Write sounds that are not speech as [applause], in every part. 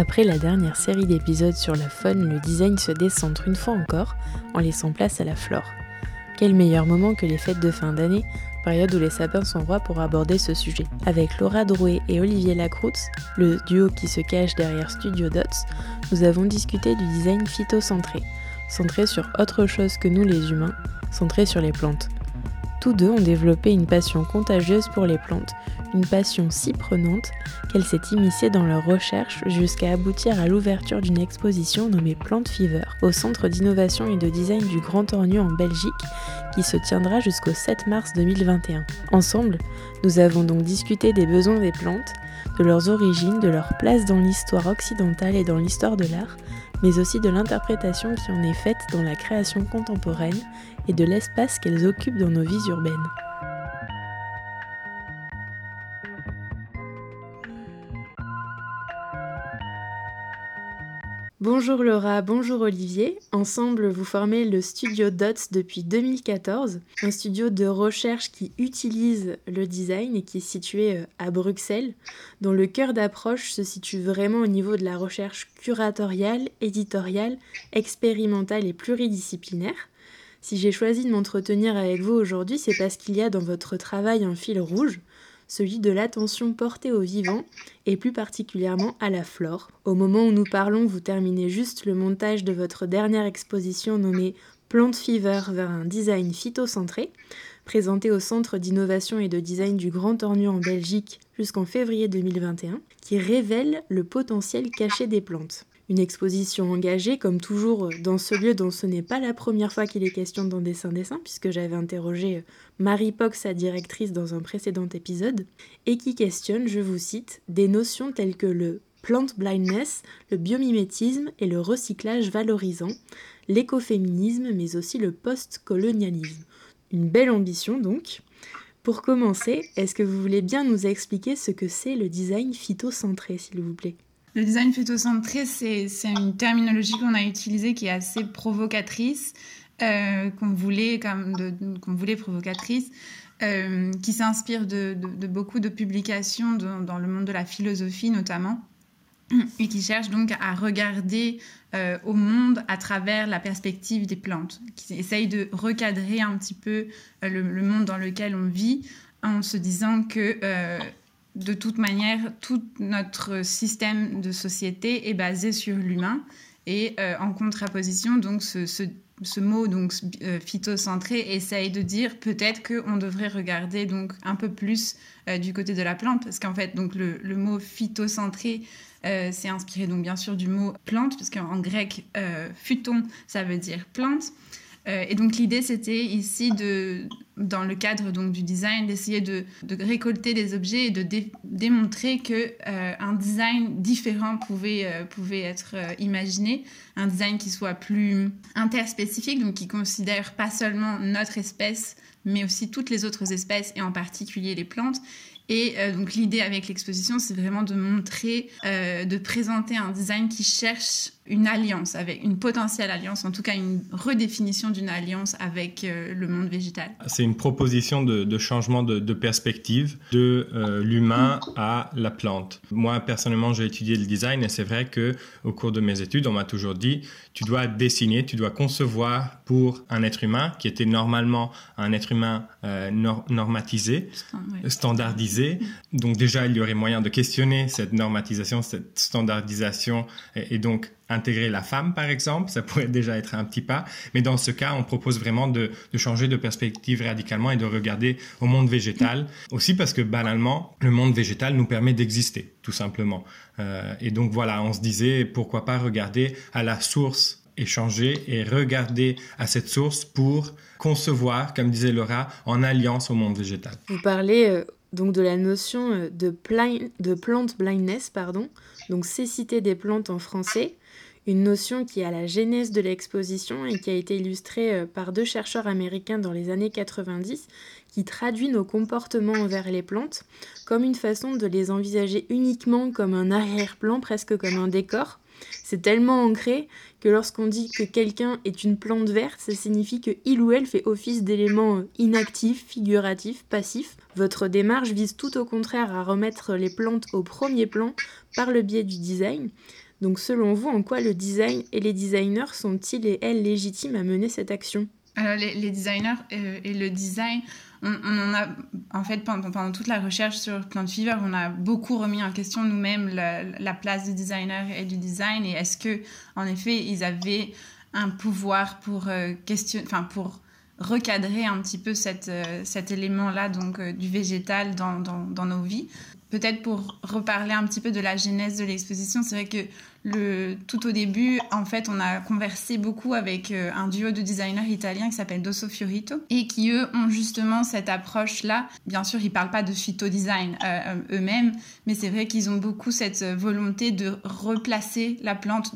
Après la dernière série d'épisodes sur la faune, le design se décentre une fois encore en laissant place à la flore. Quel meilleur moment que les fêtes de fin d'année, période où les sapins sont rois pour aborder ce sujet. Avec Laura Drouet et Olivier Lacroutz, le duo qui se cache derrière Studio Dots, nous avons discuté du design phytocentré, centré sur autre chose que nous les humains, centré sur les plantes. Tous deux ont développé une passion contagieuse pour les plantes, une passion si prenante qu'elle s'est immiscée dans leurs recherches jusqu'à aboutir à l'ouverture d'une exposition nommée Plant Fever au Centre d'innovation et de design du Grand Ornu en Belgique qui se tiendra jusqu'au 7 mars 2021. Ensemble, nous avons donc discuté des besoins des plantes, de leurs origines, de leur place dans l'histoire occidentale et dans l'histoire de l'art, mais aussi de l'interprétation qui en est faite dans la création contemporaine et de l'espace qu'elles occupent dans nos vies urbaines. Bonjour Laura, bonjour Olivier. Ensemble, vous formez le studio DOTS depuis 2014, un studio de recherche qui utilise le design et qui est situé euh, à Bruxelles, dont le cœur d'approche se situe vraiment au niveau de la recherche curatoriale, éditoriale, expérimentale et pluridisciplinaire. Si j'ai choisi de m'entretenir avec vous aujourd'hui, c'est parce qu'il y a dans votre travail un fil rouge, celui de l'attention portée au vivant et plus particulièrement à la flore. Au moment où nous parlons, vous terminez juste le montage de votre dernière exposition nommée Plant Fever vers un design phytocentré, présenté au Centre d'innovation et de design du Grand Ornu en Belgique jusqu'en février 2021, qui révèle le potentiel caché des plantes. Une exposition engagée, comme toujours dans ce lieu dont ce n'est pas la première fois qu'il est question dans Dessin Dessin, puisque j'avais interrogé Marie Pox, sa directrice, dans un précédent épisode, et qui questionne, je vous cite, des notions telles que le plant blindness, le biomimétisme et le recyclage valorisant, l'écoféminisme, mais aussi le post-colonialisme. Une belle ambition donc. Pour commencer, est-ce que vous voulez bien nous expliquer ce que c'est le design phytocentré, s'il vous plaît? Le design phytocentré, c'est une terminologie qu'on a utilisée qui est assez provocatrice, euh, qu'on voulait, qu'on voulait provocatrice, euh, qui s'inspire de, beaucoup de publications dans le monde de la philosophie notamment, et qui cherche donc à regarder euh, au monde à travers la perspective des plantes, qui essaye de recadrer un petit peu le, le, monde dans lequel on vit en se disant que de toute manière, tout notre système de société est basé sur l'humain. Et euh, en contraposition, donc ce, mot donc euh, phytocentré essaye de dire peut-être qu'on devrait regarder donc un peu plus euh, du côté de la plante parce qu'en fait donc le, le mot phytocentré c'est inspiré donc bien sûr du mot plante parce qu'en grec phyton ça veut dire plante euh, et donc l'idée, c'était ici, de, dans le cadre donc, du design, d'essayer de, récolter des objets et de démontrer que euh, un design différent pouvait, euh, pouvait être imaginé, un design qui soit plus interspécifique, donc qui considère pas seulement notre espèce, mais aussi toutes les autres espèces et en particulier les plantes, et donc l'idée avec l'exposition, c'est vraiment de montrer, de présenter un design qui cherche une alliance, avec une potentielle alliance, en tout cas une redéfinition d'une alliance avec euh, le monde végétal. C'est une proposition de, changement de, perspective de euh, l'humain à la plante. Moi, personnellement, j'ai étudié le design et c'est vrai que au cours de mes études, on m'a toujours dit, tu dois dessiner, tu dois concevoir pour un être humain qui était normalement un être humain euh, normatisé, standardisé. Donc déjà, il y aurait moyen de questionner cette normatisation, cette standardisation et donc intégrer la femme, par exemple, ça pourrait [laughs] déjà être un petit pas. Mais dans ce cas, on propose vraiment de, changer de perspective radicalement et de regarder au monde végétal. Aussi parce que banalement, le monde végétal nous permet d'exister, tout simplement. Euh, et donc voilà, on se disait, pourquoi pas regarder à la source échanger et regarder à cette source pour concevoir, comme disait Laura, en alliance au monde végétal. Vous parlez euh, donc de la notion euh, de, de plant blindness, pardon, donc cécité des plantes en français une notion qui est à la genèse de l'exposition et qui a été illustrée euh, par deux chercheurs américains dans les années 90, qui traduit nos comportements envers les plantes comme une façon de les envisager uniquement comme un arrière-plan, presque comme un décor. C'est tellement ancré que lorsqu'on dit que quelqu'un est une plante verte, ça signifie que il ou elle fait office d'élément euh, inactif, figuratif, passif. Votre démarche vise tout au contraire à remettre les plantes au premier plan par le biais du design. Donc selon vous, en quoi le design et les designers sont-ils et elles légitimes à mener cette action? Alors les, designers euh, et le design, on, en a, en fait, pendant, toute la recherche sur Plant Fever, on a beaucoup remis en question nous-mêmes la, place du designer et du design et est-ce que, en effet, ils avaient un pouvoir pour euh, question, enfin pour recadrer un petit peu cette, euh, cet élément-là donc du végétal dans, dans, nos vies? Peut-être pour reparler un petit peu de la genèse de l'exposition, c'est vrai que tout au début, en fait, on a conversé beaucoup avec euh, un duo de designers italiens qui s'appelle Dosso Fiorito et qui, eux, ont justement cette approche-là. Bien sûr, ils parlent pas de phytodesign euh, euh, eux-mêmes, mais c'est vrai qu'ils ont beaucoup cette volonté de replacer la plante,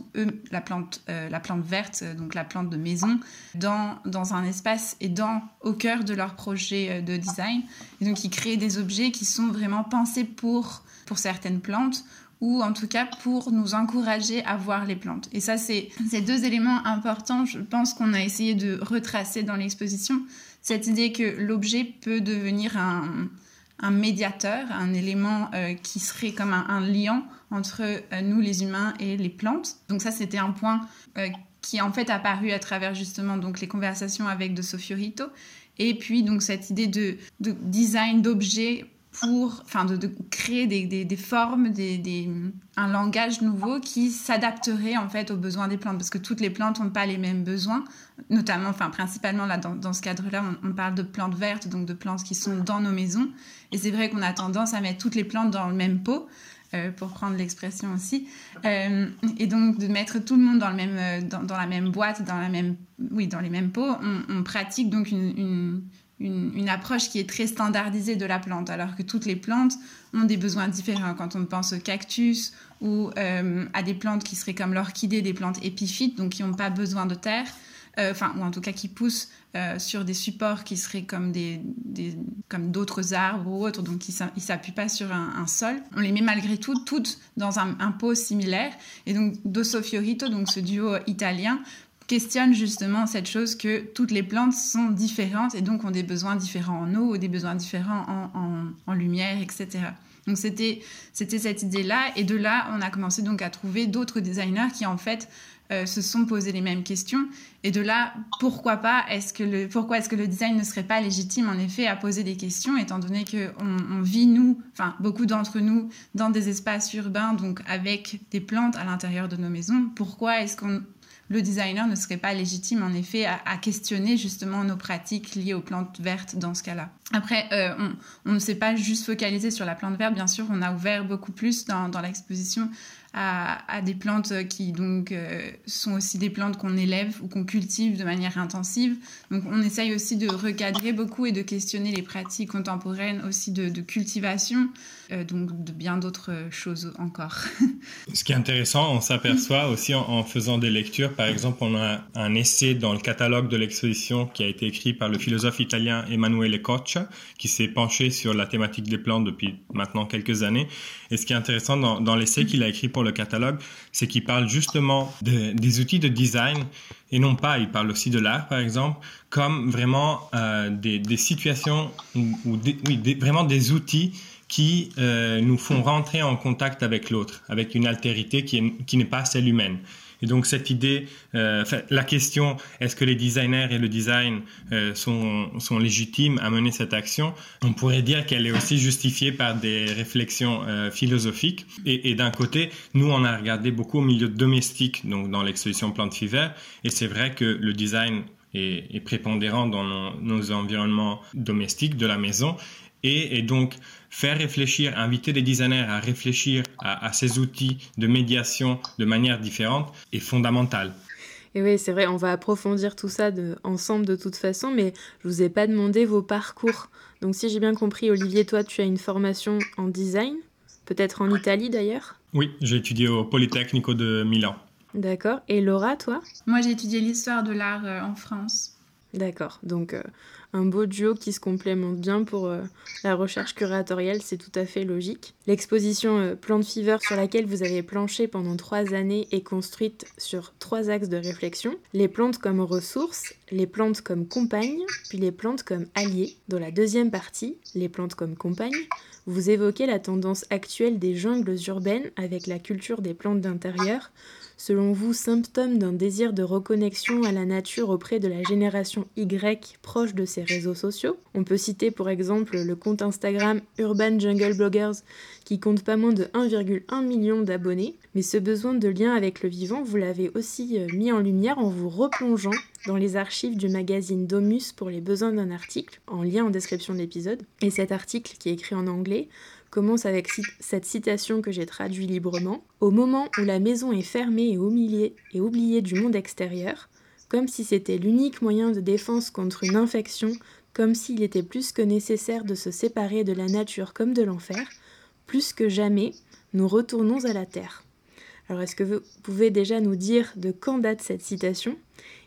la, plante la plante verte, donc la plante de maison, dans, dans un espace et dans, au cœur de leur projet de design. Et donc, ils créent des objets qui sont vraiment pensés pour, pour certaines plantes ou en tout cas pour nous encourager à voir les plantes. Et ça, c'est ces deux éléments importants, je pense qu'on a essayé de retracer dans l'exposition. Cette idée que l'objet peut devenir un, un, médiateur, un élément euh, qui serait comme un, lien entre euh, nous les humains et les plantes. Donc ça, c'était un point euh, qui en fait apparu à travers justement donc les conversations avec de Sofiorito. Et puis donc cette idée de, de design d'objets pour, enfin, de, créer des, des, formes, des, un langage nouveau qui s'adapterait en fait aux besoins des plantes, parce que toutes les plantes n'ont pas les mêmes besoins, notamment, enfin, principalement là, dans, dans ce cadre-là, on, parle de plantes vertes, donc de plantes qui sont dans nos maisons, et c'est vrai qu'on a tendance à mettre toutes les plantes dans le même pot. Euh, pour prendre l'expression aussi, euh, et donc de mettre tout le monde dans, le même, euh, dans, dans, la même boîte, dans, la même, oui, dans les mêmes pots, on, pratique donc une une, approche qui est très standardisée de la plante, alors que toutes les plantes ont des besoins différents. Quand on pense au cactus ou euh, à des plantes qui seraient comme l'orchidée, des plantes épiphytes, donc qui n'ont pas besoin de terre, euh, ou en tout cas qui poussent euh, sur des supports qui seraient comme des, comme d'autres arbres ou autres, donc ils ne s'appuient pas sur un, sol. On les met malgré tout toutes dans un, pot similaire. Et donc Dosso Fiorito, donc ce duo italien, questionne justement cette chose que toutes les plantes sont différentes et donc ont des besoins différents en eau des besoins différents en, lumière, etc. Donc c'était cette idée-là et de là on a commencé donc à trouver d'autres designers qui en fait euh, se sont posés les mêmes questions et de là pourquoi pas est-ce que le pourquoi est-ce que le design ne serait pas légitime en effet à poser des questions étant donné que on, vit nous enfin beaucoup d'entre nous dans des espaces urbains donc avec des plantes à l'intérieur de nos maisons pourquoi est-ce qu'on le designer ne serait pas légitime en effet à, questionner justement nos pratiques liées aux plantes vertes dans ce cas-là. Après, euh, on, ne s'est pas juste focalisé sur la plante verte, bien sûr, on a ouvert beaucoup plus dans, dans l'exposition à, des plantes qui donc euh, sont aussi des plantes qu'on élève ou qu'on cultive de manière intensive. Donc on essaye aussi de recadrer beaucoup et de questionner les pratiques contemporaines aussi de, cultivation, euh, donc de bien d'autres choses encore. [laughs] Ce qui est intéressant, on s'aperçoit aussi en, faisant des lectures, par exemple, on a un essai dans le catalogue de l'exposition qui a été écrit par le philosophe italien Emanuele Coccia, qui s'est penché sur la thématique des plantes depuis maintenant quelques années. Et ce qui est intéressant dans, dans l'essai qu'il a écrit pour le catalogue, c'est qu'il parle justement des outils de design et non pas, il parle aussi de l'art par exemple, comme vraiment euh, des, situations ou, oui, vraiment des outils qui euh, nous font rentrer en contact avec l'autre, avec une altérité qui, qui n'est pas celle humaine. Et donc cette idée, euh, la question, est-ce que les designers et le design euh, sont, légitimes à mener cette action? On pourrait dire qu'elle est aussi justifiée par des réflexions euh, philosophiques. Et, d'un côté, nous, on a regardé beaucoup au milieu domestique, donc dans l'exposition Plante Fever, et c'est vrai que le design est, prépondérant dans nos, environnements domestiques de la maison. Et donc, faire réfléchir, inviter les designers à réfléchir à, ces outils de médiation de manière différente est fondamental. Et oui, c'est vrai, on va approfondir tout ça de, ensemble de toute façon, mais je vous ai pas demandé vos parcours. Donc si j'ai bien compris, Olivier, toi, tu as une formation en design, peut-être en Italie d'ailleurs? Oui, j'ai étudié au Politecnico de Milan. D'accord. Et Laura, toi? Moi, j'ai étudié l'histoire de l'art en France. D'accord. Donc, un beau duo qui se complémente bien pour euh, la recherche curatoriale, c'est tout à fait logique. L'exposition euh, Plant Fever sur laquelle vous avez planché pendant trois années est construite sur trois axes de réflexion. Les plantes comme ressources, les plantes comme compagnes, puis les plantes comme alliées. Dans la deuxième partie, les plantes comme compagnes, vous évoquez la tendance actuelle des jungles urbaines avec la culture des plantes d'intérieur, selon vous symptôme d'un désir de reconnexion à la nature auprès de la génération Y proche de ces réseaux sociaux? On peut citer pour exemple le compte Instagram Urban Jungle Bloggers qui compte pas moins de 1,1 million d'abonnés. Mais ce besoin de lien avec le vivant, vous l'avez aussi euh, mis en lumière en vous replongeant dans les archives du magazine Domus pour les besoins d'un article, en lien en description de l'épisode. Et cet article, qui est écrit en anglais, commence avec cette citation que j'ai traduite librement. Au moment où la maison est fermée et oubliée, du monde extérieur, comme si c'était l'unique moyen de défense contre une infection, comme s'il était plus que nécessaire de se séparer de la nature comme de l'enfer, plus que jamais, nous retournons à la terre. Alors est-ce que vous pouvez déjà nous dire de quand date cette citation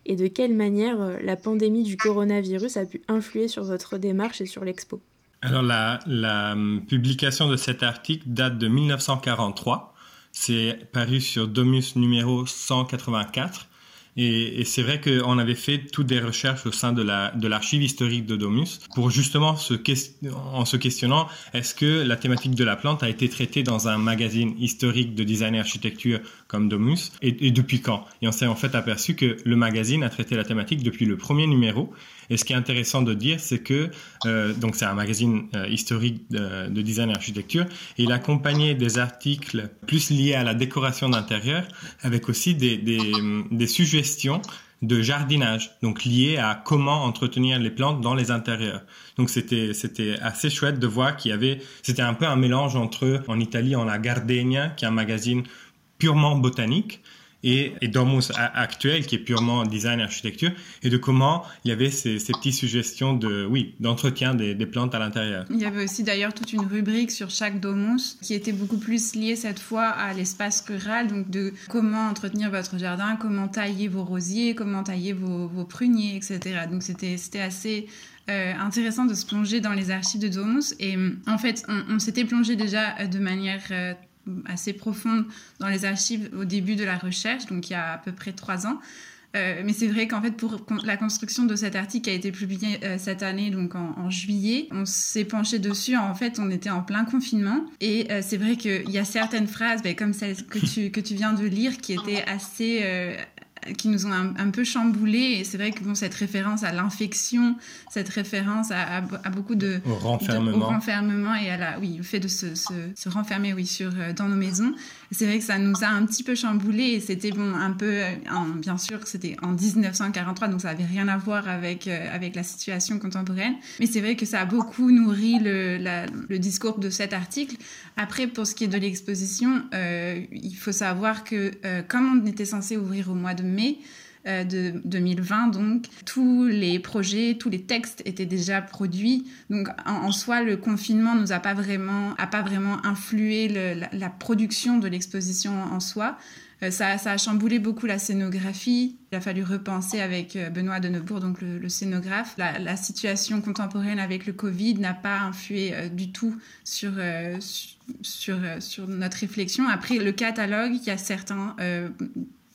et de quelle manière euh, la pandémie du coronavirus a pu influer sur votre démarche et sur l'expo? Alors la, hum, publication de cet article date de 1943. C'est paru sur Domus numéro 184. Et, c'est vrai qu'on avait fait toutes des recherches au sein de l'archive historique de Domus pour justement se en se questionnant est-ce que la thématique de la plante a été traitée dans un magazine historique de design et architecture comme Domus. Et, depuis quand? Et on s'est en fait aperçu que le magazine a traité la thématique depuis le premier numéro. Et ce qui est intéressant de dire, c'est que euh, donc c'est un magazine euh, historique de, design et architecture, il accompagnait des articles plus liés à la décoration d'intérieur, avec aussi des, des, des suggestions de jardinage, donc liées à comment entretenir les plantes dans les intérieurs. Donc c'était c'était assez chouette de voir qu'il y avait c'était un peu un mélange entre en Italie en la Gardenia qui est un magazine purement botanique et, et Domus actuel qui est purement design et architecture et de comment il y avait ces, ces petites suggestions de oui d'entretien des, plantes à l'intérieur. Il y avait aussi d'ailleurs toute une rubrique sur chaque Domus qui était beaucoup plus liée cette fois à l'espace rural donc de comment entretenir votre jardin, comment tailler vos rosiers, comment tailler vos, vos pruniers, etc. Donc c'était c'était assez euh, intéressant de se plonger dans les archives de Domus. Et en fait, on, s'était plongé déjà de manière euh, assez profonde dans les archives au début de la recherche, donc il y a à peu près trois ans. Euh, mais c'est vrai qu'en fait, pour la construction de cet article qui a été publié euh, cette année, donc en, juillet, on s'est penché dessus. En fait, on était en plein confinement. Et euh, c'est vrai qu'il y a certaines phrases, ben, comme celle que tu, que tu viens de lire, qui étaient assez qui nous ont un, peu chamboulé. Et c'est vrai que bon, cette référence à l'infection, cette référence à, beaucoup de au renfermement, renfermement et à la, oui, le fait de se, se, renfermer, oui, sur euh, dans nos maisons. C'est vrai que ça nous a un petit peu chamboulé. Et c'était bon, un peu, euh, bien sûr, c'était en 1943, donc ça avait rien à voir avec euh, avec la situation contemporaine. Mais c'est vrai que ça a beaucoup nourri le, le discours de cet article. Après, pour ce qui est de l'exposition, il faut savoir que comme on était censé ouvrir au mois de mai euh, de 2020. Donc, tous les projets, tous les textes étaient déjà produits. Donc, en, soi, le confinement nous a pas vraiment, a pas vraiment influé la, production de l'exposition en soi. Euh, ça, ça, a chamboulé beaucoup la scénographie. Il a fallu repenser avec euh, Benoît de Neubourg, donc le, scénographe. La, situation contemporaine avec le Covid n'a pas influé du tout sur, sur, sur, notre réflexion. Après, le catalogue, il y a certains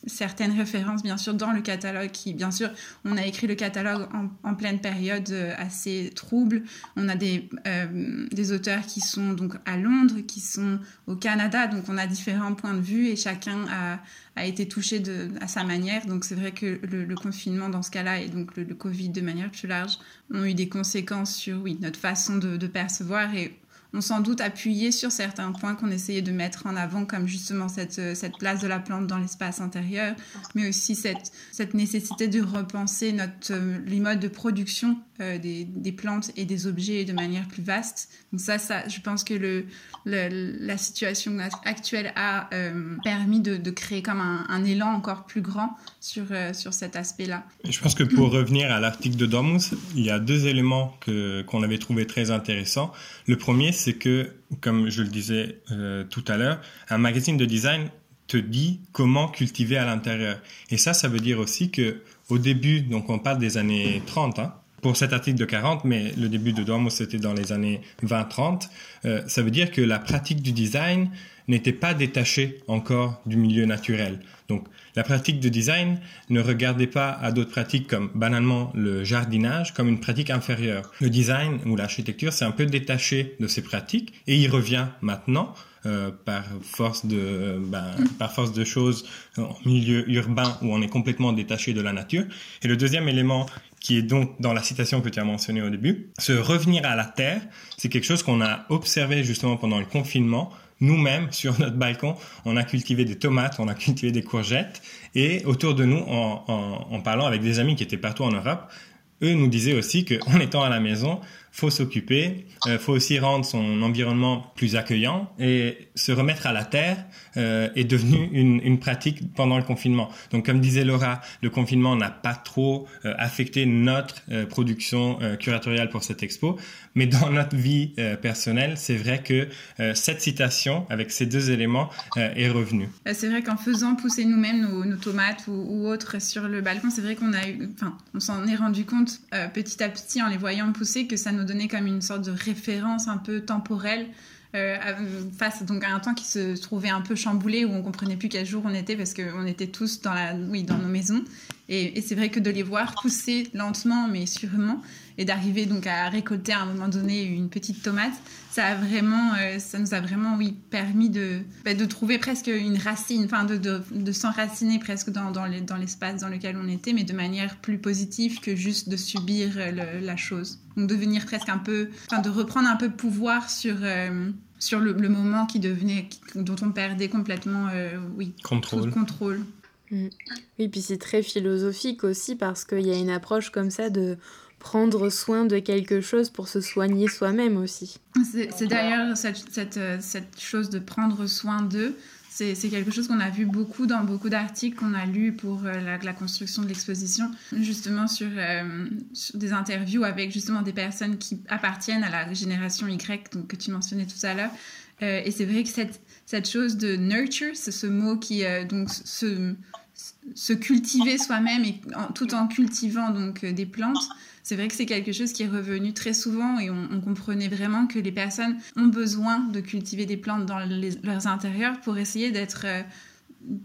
certaines références, bien sûr, dans le catalogue, qui, bien sûr, on a écrit le catalogue en, pleine période euh, assez trouble. On a des, euh, des auteurs qui sont donc à Londres, qui sont au Canada, donc on a différents points de vue et chacun a, a été touché de, à sa manière. Donc c'est vrai que le, confinement dans ce cas-là et donc le, Covid de manière plus large ont eu des conséquences sur oui, notre façon de, de percevoir et ont sans doute appuyé sur certains points qu'on essayait de mettre en avant, comme justement cette, euh, cette place de la plante dans l'espace intérieur, mais aussi cette, cette nécessité de repenser notre, euh, les modes de production euh, des, des, plantes et des objets de manière plus vaste. Donc ça, ça je pense que le, la situation actuelle a permis de, de, créer comme un, un, élan encore plus grand sur, sur cet aspect-là. Je pense que pour revenir à l'article de Domus, il y a deux éléments qu'on avait trouvé très intéressants. Le premier, c'est que, comme je le disais euh, tout à l'heure, un magazine de design te dit comment cultiver à l'intérieur. Et ça, ça veut dire aussi que au début, donc on parle des années 30, hein, pour cet article de 40, mais le début de Dormo, c'était dans les années 20-30, euh, ça veut dire que la pratique du design n'était pas détachée encore du milieu naturel. Donc la pratique de design ne regardait pas à d'autres pratiques comme banalement le jardinage comme une pratique inférieure. Le design ou l'architecture s'est un peu détaché de ces pratiques et il revient maintenant euh, par force de euh, ben, par force de choses en milieu urbain où on est complètement détaché de la nature. Et le deuxième élément qui est donc dans la citation que tu as mentionnée au début, se revenir à la terre, c'est quelque chose qu'on a observé justement pendant le confinement. Nous-mêmes, [laughs] sur notre balcon, on a cultivé des tomates, on a cultivé des courgettes, et autour de nous, en, parlant avec des amis qui étaient partout en Europe, eux nous disaient aussi qu'en étant à la maison, faut s'occuper, euh, faut aussi rendre son environnement plus accueillant et se remettre à la terre euh, est devenu une, pratique pendant le confinement. Donc comme disait Laura, le confinement n'a pas trop euh, affecté notre euh, production curatoriale pour cette expo, mais dans notre vie personnelle, c'est vrai que cette citation avec ces deux éléments est revenue. C'est vrai qu'en faisant pousser nous-mêmes nos, tomates ou, ou, autres sur le balcon, c'est vrai qu'on a eu, enfin, on s'en est rendu compte petit à petit en les voyant pousser que ça nous donner comme une sorte de référence un peu temporelle euh, face donc à un temps qui se trouvait un peu chamboulé où on comprenait plus quel jour on était parce qu'on était tous dans la oui dans nos maisons. Et, c'est vrai que de les voir pousser lentement mais sûrement et d'arriver donc à récolter à un moment donné une petite tomate ça a vraiment euh, ça nous a vraiment oui permis de bah, de trouver presque une racine enfin de, de, de s'enraciner presque dans, dans, les, dans l'espace dans lequel on était mais de manière plus positive que juste de subir le, la chose. Donc devenir presque un peu enfin de reprendre un peu pouvoir sur euh, sur le, le, moment qui devenait dont on perdait complètement euh, oui contrôle contrôle mmh. oui puis c'est très philosophique aussi parce qu'il y a une approche comme ça de prendre soin de quelque chose pour se soigner soi-même aussi. C'est d'ailleurs cette, cette, cette, chose de prendre soin d'eux. C'est quelque chose qu'on a vu beaucoup dans beaucoup d'articles qu'on a lus pour la, la construction de l'exposition, justement sur, euh, sur, des interviews avec justement des personnes qui appartiennent à la génération Y, donc, que tu mentionnais tout à l'heure. Euh, et c'est vrai que cette, cette chose de nurture, c'est ce mot qui euh, donc se, se cultiver soi-même et tout en cultivant donc des plantes c'est vrai que c'est quelque chose qui est revenu très souvent et on, comprenait vraiment que les personnes ont besoin de cultiver des plantes dans leurs intérieurs pour essayer d'être euh,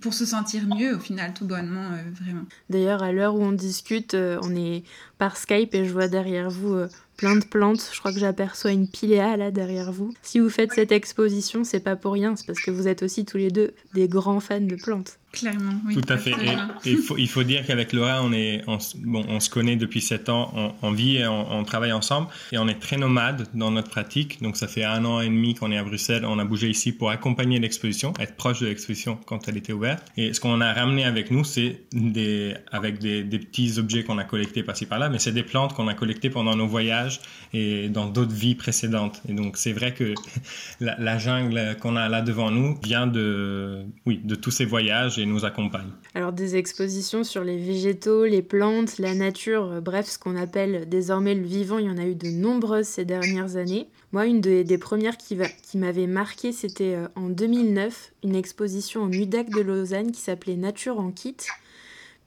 pour se sentir mieux au final tout bonnement euh, vraiment. D'ailleurs à l'heure où on discute euh, on est par Skype et je vois derrière vous euh, plein de plantes. Je crois que j'aperçois une piléa là derrière vous. Si vous faites cette exposition, c'est pas pour rien, c'est parce que vous êtes aussi tous les deux des grands fans de plantes. Clairement, oui. Tout à fait. Et, et il, faut, il faut dire qu'avec Laura, on, est, on, bon, on se connaît depuis sept ans, on, on vit et on, on, travaille ensemble et on est très nomade dans notre pratique. Donc ça fait un an et demi qu'on est à Bruxelles. On a bougé ici pour accompagner l'exposition, être proche de l'exposition quand elle était ouverte. Et ce qu'on a ramené avec nous, c'est des, avec des, des petits objets qu'on a collectés par-ci par-là, mais c'est des plantes qu'on a collectées pendant nos voyages et dans d'autres vies précédentes. Et donc c'est vrai que [laughs] la, jungle qu'on a là devant nous vient de, oui, de tous ces voyages et nous accompagne. Alors des expositions sur les végétaux, les plantes, la nature, bref, ce qu'on appelle désormais le vivant, il y en a eu de nombreuses ces dernières années. Moi, une des, premières qui, qui m'avait marqué, c'était euh, en 2009, une exposition au MUDAC de Lausanne qui s'appelait Nature en kit.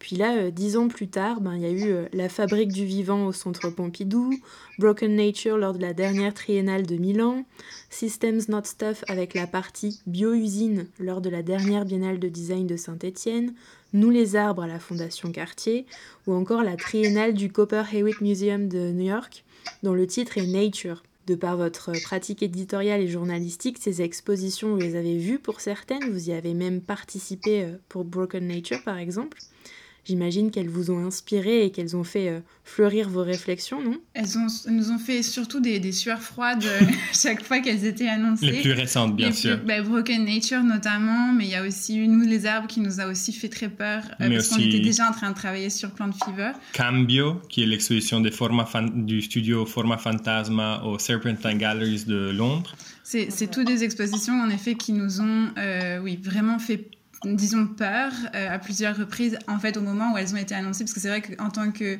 Puis là, euh, dix ans plus tard, ben, il y a eu euh, La Fabrique du Vivant au Centre Pompidou, Broken Nature lors de la dernière triennale de Milan, Systems Not Stuff avec la partie Bio-usine lors de la dernière biennale de design de Saint-Étienne, Nous les arbres à la Fondation Cartier, ou encore la triennale du Copper Hewitt Museum de New York, dont le titre est Nature. De par votre pratique éditoriale et journalistique, ces expositions, vous les avez vues pour certaines, vous y avez même participé euh, pour Broken Nature par exemple? J'imagine qu'elles vous ont inspiré et qu'elles ont fait euh, fleurir vos réflexions, non? Elles, ont, elles nous ont fait surtout des, des sueurs froides [laughs] chaque fois qu'elles étaient annoncées. Les plus récentes, bien les sûr. Plus, bah, Broken Nature notamment, mais il y a aussi Nous les arbres qui nous a aussi fait très peur euh, parce qu'on était déjà en train de travailler sur Plant Fever. Cambio, qui est l'exposition du studio Forma Fantasma au Serpentine Galleries de Londres. C'est toutes des expositions en effet qui nous ont euh, oui, vraiment fait disons, peur à plusieurs reprises, en fait, au moment où elles ont été annoncées, parce que c'est vrai qu'en tant que,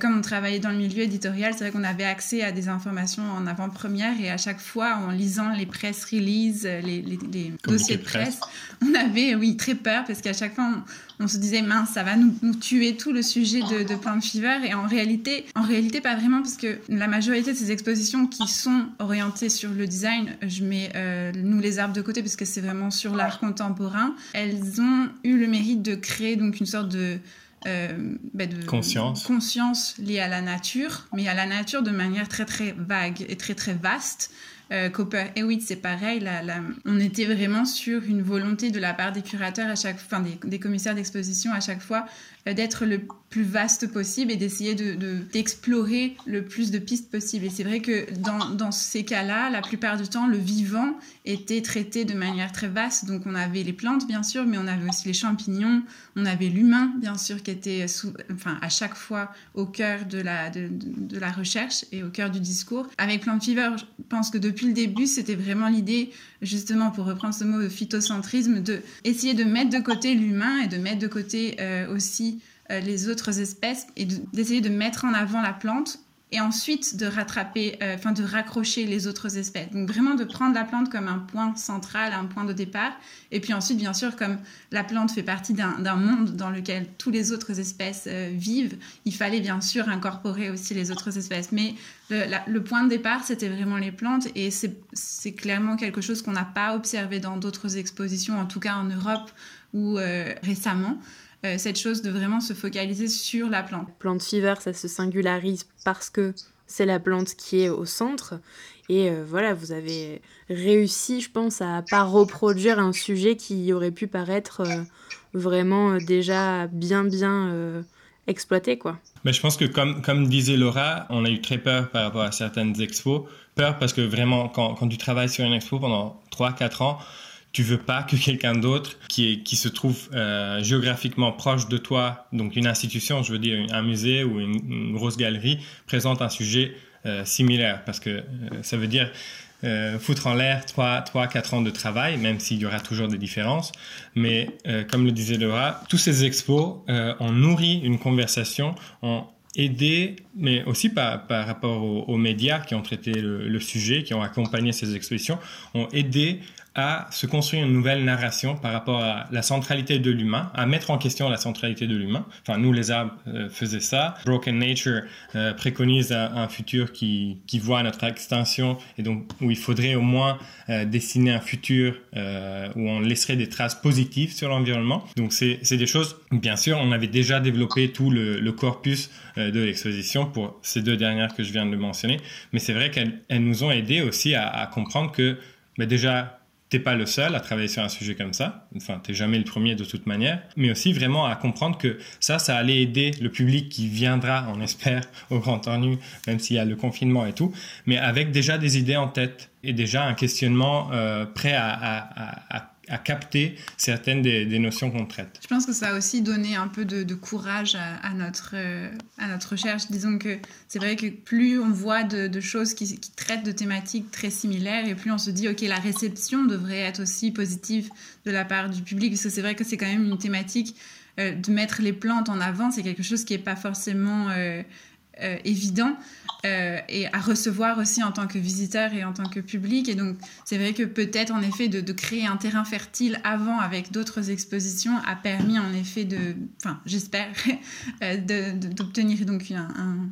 comme on travaillait dans le milieu éditorial, c'est vrai qu'on avait accès à des informations en avant-première et à chaque fois, en lisant les press releases, les, les, dossiers de presse, on avait, oui, très peur parce qu'à chaque fois, on, se disait, mince, ça va nous, nous, tuer tout le sujet de, de Plant Fever. Et en réalité, en réalité, pas vraiment parce que la majorité de ces expositions qui sont orientées sur le design, je mets euh, nous les arbres de côté parce que c'est vraiment sur l'art contemporain, elles ont eu le mérite de créer donc une sorte de euh, ben de conscience. conscience liée à la nature, mais à la nature de manière très très vague et très très vaste. Euh, Copper Hewitt, c'est pareil. on était vraiment sur une volonté de la part des curateurs à chaque, enfin des, commissaires d'exposition à chaque fois d'être le plus vaste possible et d'essayer de, d'explorer le plus de pistes possibles. Et c'est vrai que dans, dans ces cas-là, la plupart du temps, le vivant était traité de manière très vaste. Donc on avait les plantes, bien sûr, mais on avait aussi les champignons, on avait l'humain, bien sûr, qui était enfin, à chaque fois au cœur de la, de, de la recherche et au cœur du discours. Avec Plant Fever, je pense que depuis le début, c'était vraiment l'idée, justement, pour reprendre ce mot de phytocentrisme, de de mettre de côté l'humain et de mettre de côté euh, aussi les autres espèces et d'essayer de mettre en avant la plante et ensuite de rattraper, euh, enfin de raccrocher les autres espèces. Donc vraiment de prendre la plante comme un point central, un point de départ, et puis ensuite bien sûr comme la plante fait partie d'un monde dans lequel toutes les autres espèces euh, vivent, il fallait bien sûr incorporer aussi les autres espèces. Mais le, point de départ c'était vraiment les plantes et c'est clairement quelque chose qu'on n'a pas observé dans d'autres expositions, en tout cas en Europe ou euh, récemment. Euh, cette chose de vraiment se focaliser sur la plante. Plante fever, ça se singularise parce que c'est la plante qui est au centre. Et euh, voilà, vous avez réussi, je pense, à pas reproduire un sujet qui aurait pu paraître euh, vraiment déjà bien, bien exploité, quoi. Mais je pense que comme, comme disait Laura, on a eu très peur par rapport à certaines expos. Peur parce que vraiment, quand, quand tu travailles sur une expo pendant 3-4 ans, tu veux pas que quelqu'un d'autre qui, qui se trouve euh, géographiquement proche de toi, donc une institution, je veux dire un musée ou une, grosse galerie, présente un sujet euh, similaire. Parce que euh, ça veut dire foutre en l'air 3, 3, 4 ans de travail, même s'il y aura toujours des différences. Mais comme le disait Laura, tous ces expos ont nourri une conversation, ont aidé, mais aussi par, par rapport aux, médias qui ont traité le, le, sujet, qui ont accompagné ces expositions, ont aidé à se construire une nouvelle narration par rapport à la centralité de l'humain, à mettre en question la centralité de l'humain. Enfin, nous, les arbres euh, faisaient ça. Broken Nature euh, préconise un, futur qui, qui, voit notre extinction et donc où il faudrait au moins euh, dessiner un futur où on laisserait des traces positives sur l'environnement. Donc, c'est des choses, bien sûr, on avait déjà développé tout le, corpus de l'exposition pour ces deux dernières que je viens de mentionner, mais c'est vrai qu'elles nous ont aidé aussi à, à comprendre que mais déjà t'es pas le seul à travailler sur un sujet comme ça. Enfin, t'es jamais le premier de toute manière. Mais aussi vraiment à comprendre que ça, ça allait aider le public qui viendra, on espère, [laughs] au Grand Temps même s'il y a le confinement et tout, mais avec déjà des idées en tête et déjà un questionnement euh, prêt à capter certaines des, notions qu'on traite. Je pense que ça a aussi donné un peu de, courage à, notre, euh, à notre recherche. Disons que c'est vrai que plus on voit de, choses qui, traitent de thématiques très similaires et plus on se dit, OK, la réception devrait être aussi positive de la part du public, parce que c'est vrai que c'est quand même une thématique euh, de mettre les plantes en avant, c'est quelque chose qui n'est pas forcément... Euh, évident euh, et à recevoir aussi en tant que visiteur et en tant que public. Et donc, c'est vrai que peut-être, en effet, de, créer un terrain fertile avant avec d'autres expositions a permis, en effet, de, enfin, j'espère, [laughs] euh, d'obtenir donc un,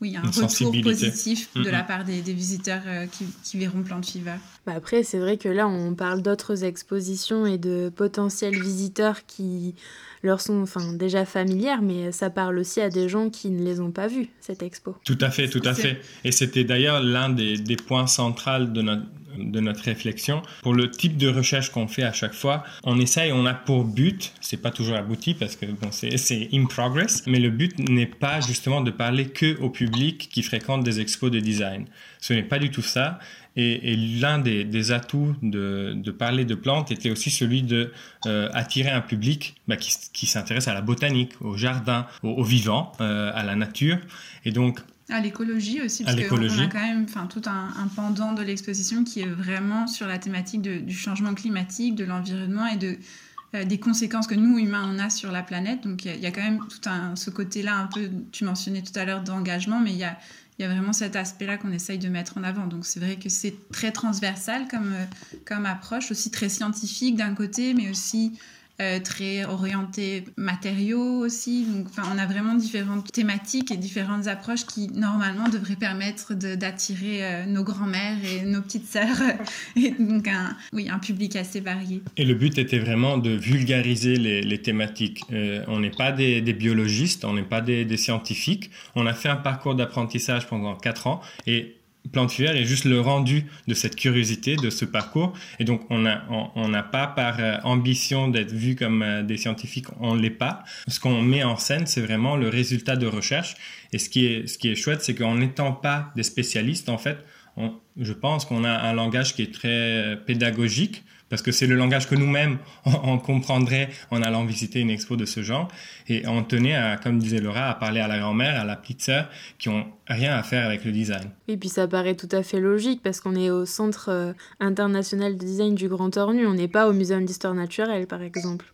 oui, un retour positif de la part des, visiteurs qui, qui, verront Plant Fever. Bah après, c'est vrai que là, on parle d'autres expositions et de potentiels visiteurs qui leur sont enfin, déjà familières, mais ça parle aussi à des gens qui ne les ont pas vus, cette expo. Tout à fait, tout à fait. Et c'était d'ailleurs l'un des, des, points centraux de notre, de notre réflexion. Pour le type de recherche qu'on fait à chaque fois, on essaye, on a pour but, c'est pas toujours abouti parce que bon, c'est in progress, mais le but n'est pas justement de parler que au public qui fréquente des expos de design. Ce n'est pas du tout ça. Et, l'un des, atouts de, parler de plantes était aussi celui de euh, attirer un public bah, qui, s'intéresse à la botanique, au jardin, au, vivant, euh, à la nature. Et donc à l'écologie aussi, parce qu'on a quand même tout un, pendant de l'exposition qui est vraiment sur la thématique du changement climatique, de l'environnement et de des conséquences que nous, humains, on a sur la planète. Donc il y, a quand même tout un, ce côté-là, un peu, tu mentionnais tout à l'heure d'engagement, mais il y a, y a vraiment cet aspect-là qu'on essaye de mettre en avant. Donc c'est vrai que c'est très transversal comme, comme approche, aussi très scientifique d'un côté, mais aussi euh, très orienté matériaux aussi. Donc, on a vraiment différentes thématiques et différentes approches qui, normalement, devraient permettre d'attirer euh, nos grands-mères et nos petites sœurs. [laughs] et donc, un, oui, un public assez varié. Et le but était vraiment de vulgariser les, thématiques. Euh, on n'est pas des, biologistes, on n'est pas des, scientifiques. On a fait un parcours d'apprentissage pendant quatre ans et plante filière est juste le rendu de cette curiosité, de ce parcours. Et donc, on n'a pas par euh, ambition d'être vu comme euh, des scientifiques, on l'est pas. Ce qu'on met en scène, c'est vraiment le résultat de recherche. Et ce qui est, ce qui est chouette, c'est qu'en n'étant pas des spécialistes, en fait, je pense qu'on a un langage qui est très euh, pédagogique parce que c'est le langage que nous-mêmes [laughs] on, comprendrait en allant visiter une expo de ce genre. Et on tenait, comme disait Laura, à parler à la grand-mère, à la petite sœur, qui ont rien à faire avec le design. Et puis ça paraît tout à fait logique parce qu'on est au Centre euh, international de design du Grand Ornu, on n'est pas au Muséum d'histoire naturelle, par exemple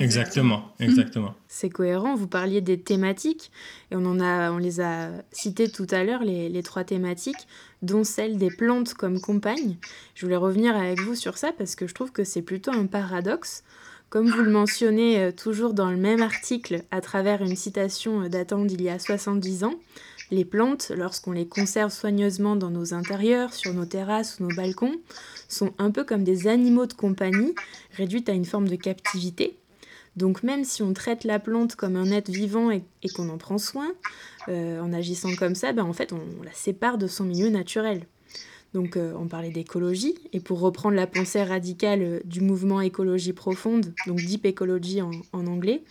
exactement, exactement. C'est cohérent. Vous parliez des thématiques et on en a, on les a citées tout à l'heure les, les, trois thématiques, dont celle des plantes comme compagne. Je voulais revenir avec vous sur ça parce que je trouve que c'est plutôt un paradoxe. Comme vous le mentionnez euh, toujours dans le même article à travers une citation euh, datant d'il y a 70 ans, les plantes, lorsqu'on les conserve soigneusement dans nos intérieurs, sur nos terrasses ou nos balcons, sont un peu comme des animaux de compagnie, réduites à une forme de captivité, donc même si on traite la plante comme un être vivant et, qu'on en prend soin, euh, en agissant comme ça, ben en fait on, la sépare de son milieu naturel. Donc euh, on parlait d'écologie, et pour reprendre la pensée radicale du mouvement écologie profonde, donc deep ecology en anglais,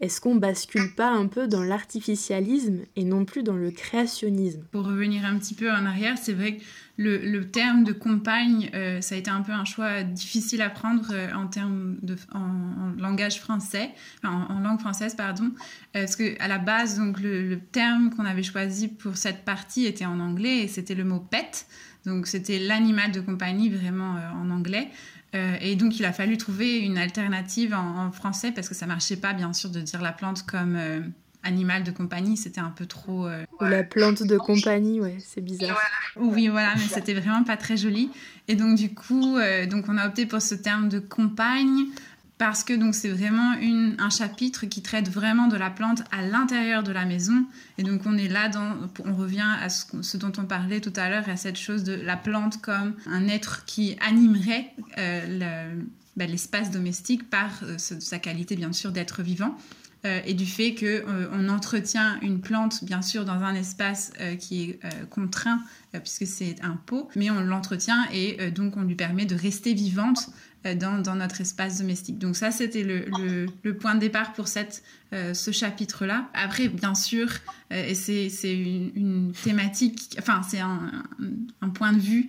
est-ce qu'on bascule pas un peu dans l'artificialisme et non plus dans le créationnisme? Pour revenir un petit peu en arrière, c'est vrai que le, terme de compagne, euh, ça a été un peu un choix difficile à prendre euh, en termes de langage français, en, langue française pardon, euh, parce que à la base donc le, terme qu'on avait choisi pour cette partie était en anglais et c'était le mot pet, donc c'était l'animal de compagnie vraiment en anglais. Et donc, il a fallu trouver une alternative en, en, français parce que ça marchait pas, bien sûr, de dire la plante comme animal de compagnie, c'était un peu trop. Euh, la plante de compagnie, ouais, c'est bizarre. Oui, voilà, mais c'était vraiment pas très joli. Et donc du coup, euh, donc on a opté pour ce terme de compagne parce que donc c'est vraiment une, un chapitre qui traite vraiment de la plante à l'intérieur de la maison. Et donc on est là dans, on revient à ce, dont on parlait tout à l'heure, à cette chose de la plante comme un être qui animerait euh, ben, l'espace domestique par sa qualité bien sûr d'être vivant. Euh, et du fait euh, on entretient une plante, bien sûr, dans un espace euh, qui est contraint, puisque c'est un pot, mais on l'entretient et donc on lui permet de rester vivante dans, dans, notre espace domestique. Donc ça, c'était le, point de départ pour cette, ce chapitre-là. Après, bien sûr, et c'est une, thématique, enfin c'est un, un, point de vue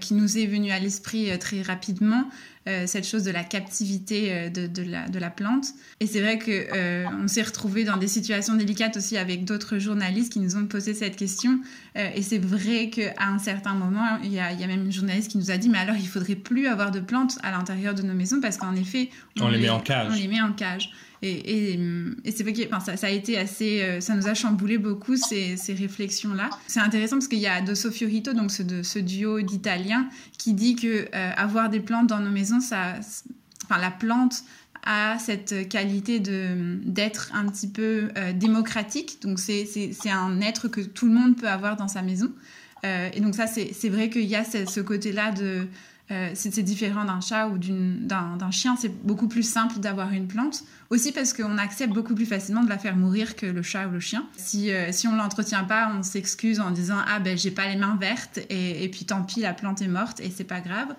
qui nous est venu à l'esprit très rapidement, euh, cette chose de la captivité euh, de, de, la, de la, plante. Et c'est vrai que euh, on s'est retrouvé dans des situations délicates aussi avec d'autres journalistes qui nous ont posé cette question. et c'est vrai qu'à un certain moment, il y, a, il y, a, même une journaliste qui nous a dit mais alors il faudrait plus avoir de plantes à l'intérieur de nos maisons parce qu'en effet on, les, met en cage. On les met en cage. Et, c'est enfin, ça, ça, a été assez, ça nous a chamboulé beaucoup ces, réflexions-là. C'est intéressant parce qu'il y a Dosso Fiorito, donc ce, de, duo d'Italiens, qui dit que avoir des plantes dans nos maisons enfin, la plante a cette qualité de d'être un petit peu euh, démocratique. Donc c'est un être que tout le monde peut avoir dans sa maison. Euh, et donc ça, c'est vrai qu'il y a ce côté-là de euh, c'est différent d'un chat ou d'un chien. C'est beaucoup plus simple d'avoir une plante. Aussi parce qu'on accepte beaucoup plus facilement de la faire mourir que le chat ou le chien. Si, euh, si on ne l'entretient pas, on s'excuse en disant Ah ben j'ai pas les mains vertes et, puis tant pis, la plante est morte et c'est pas grave.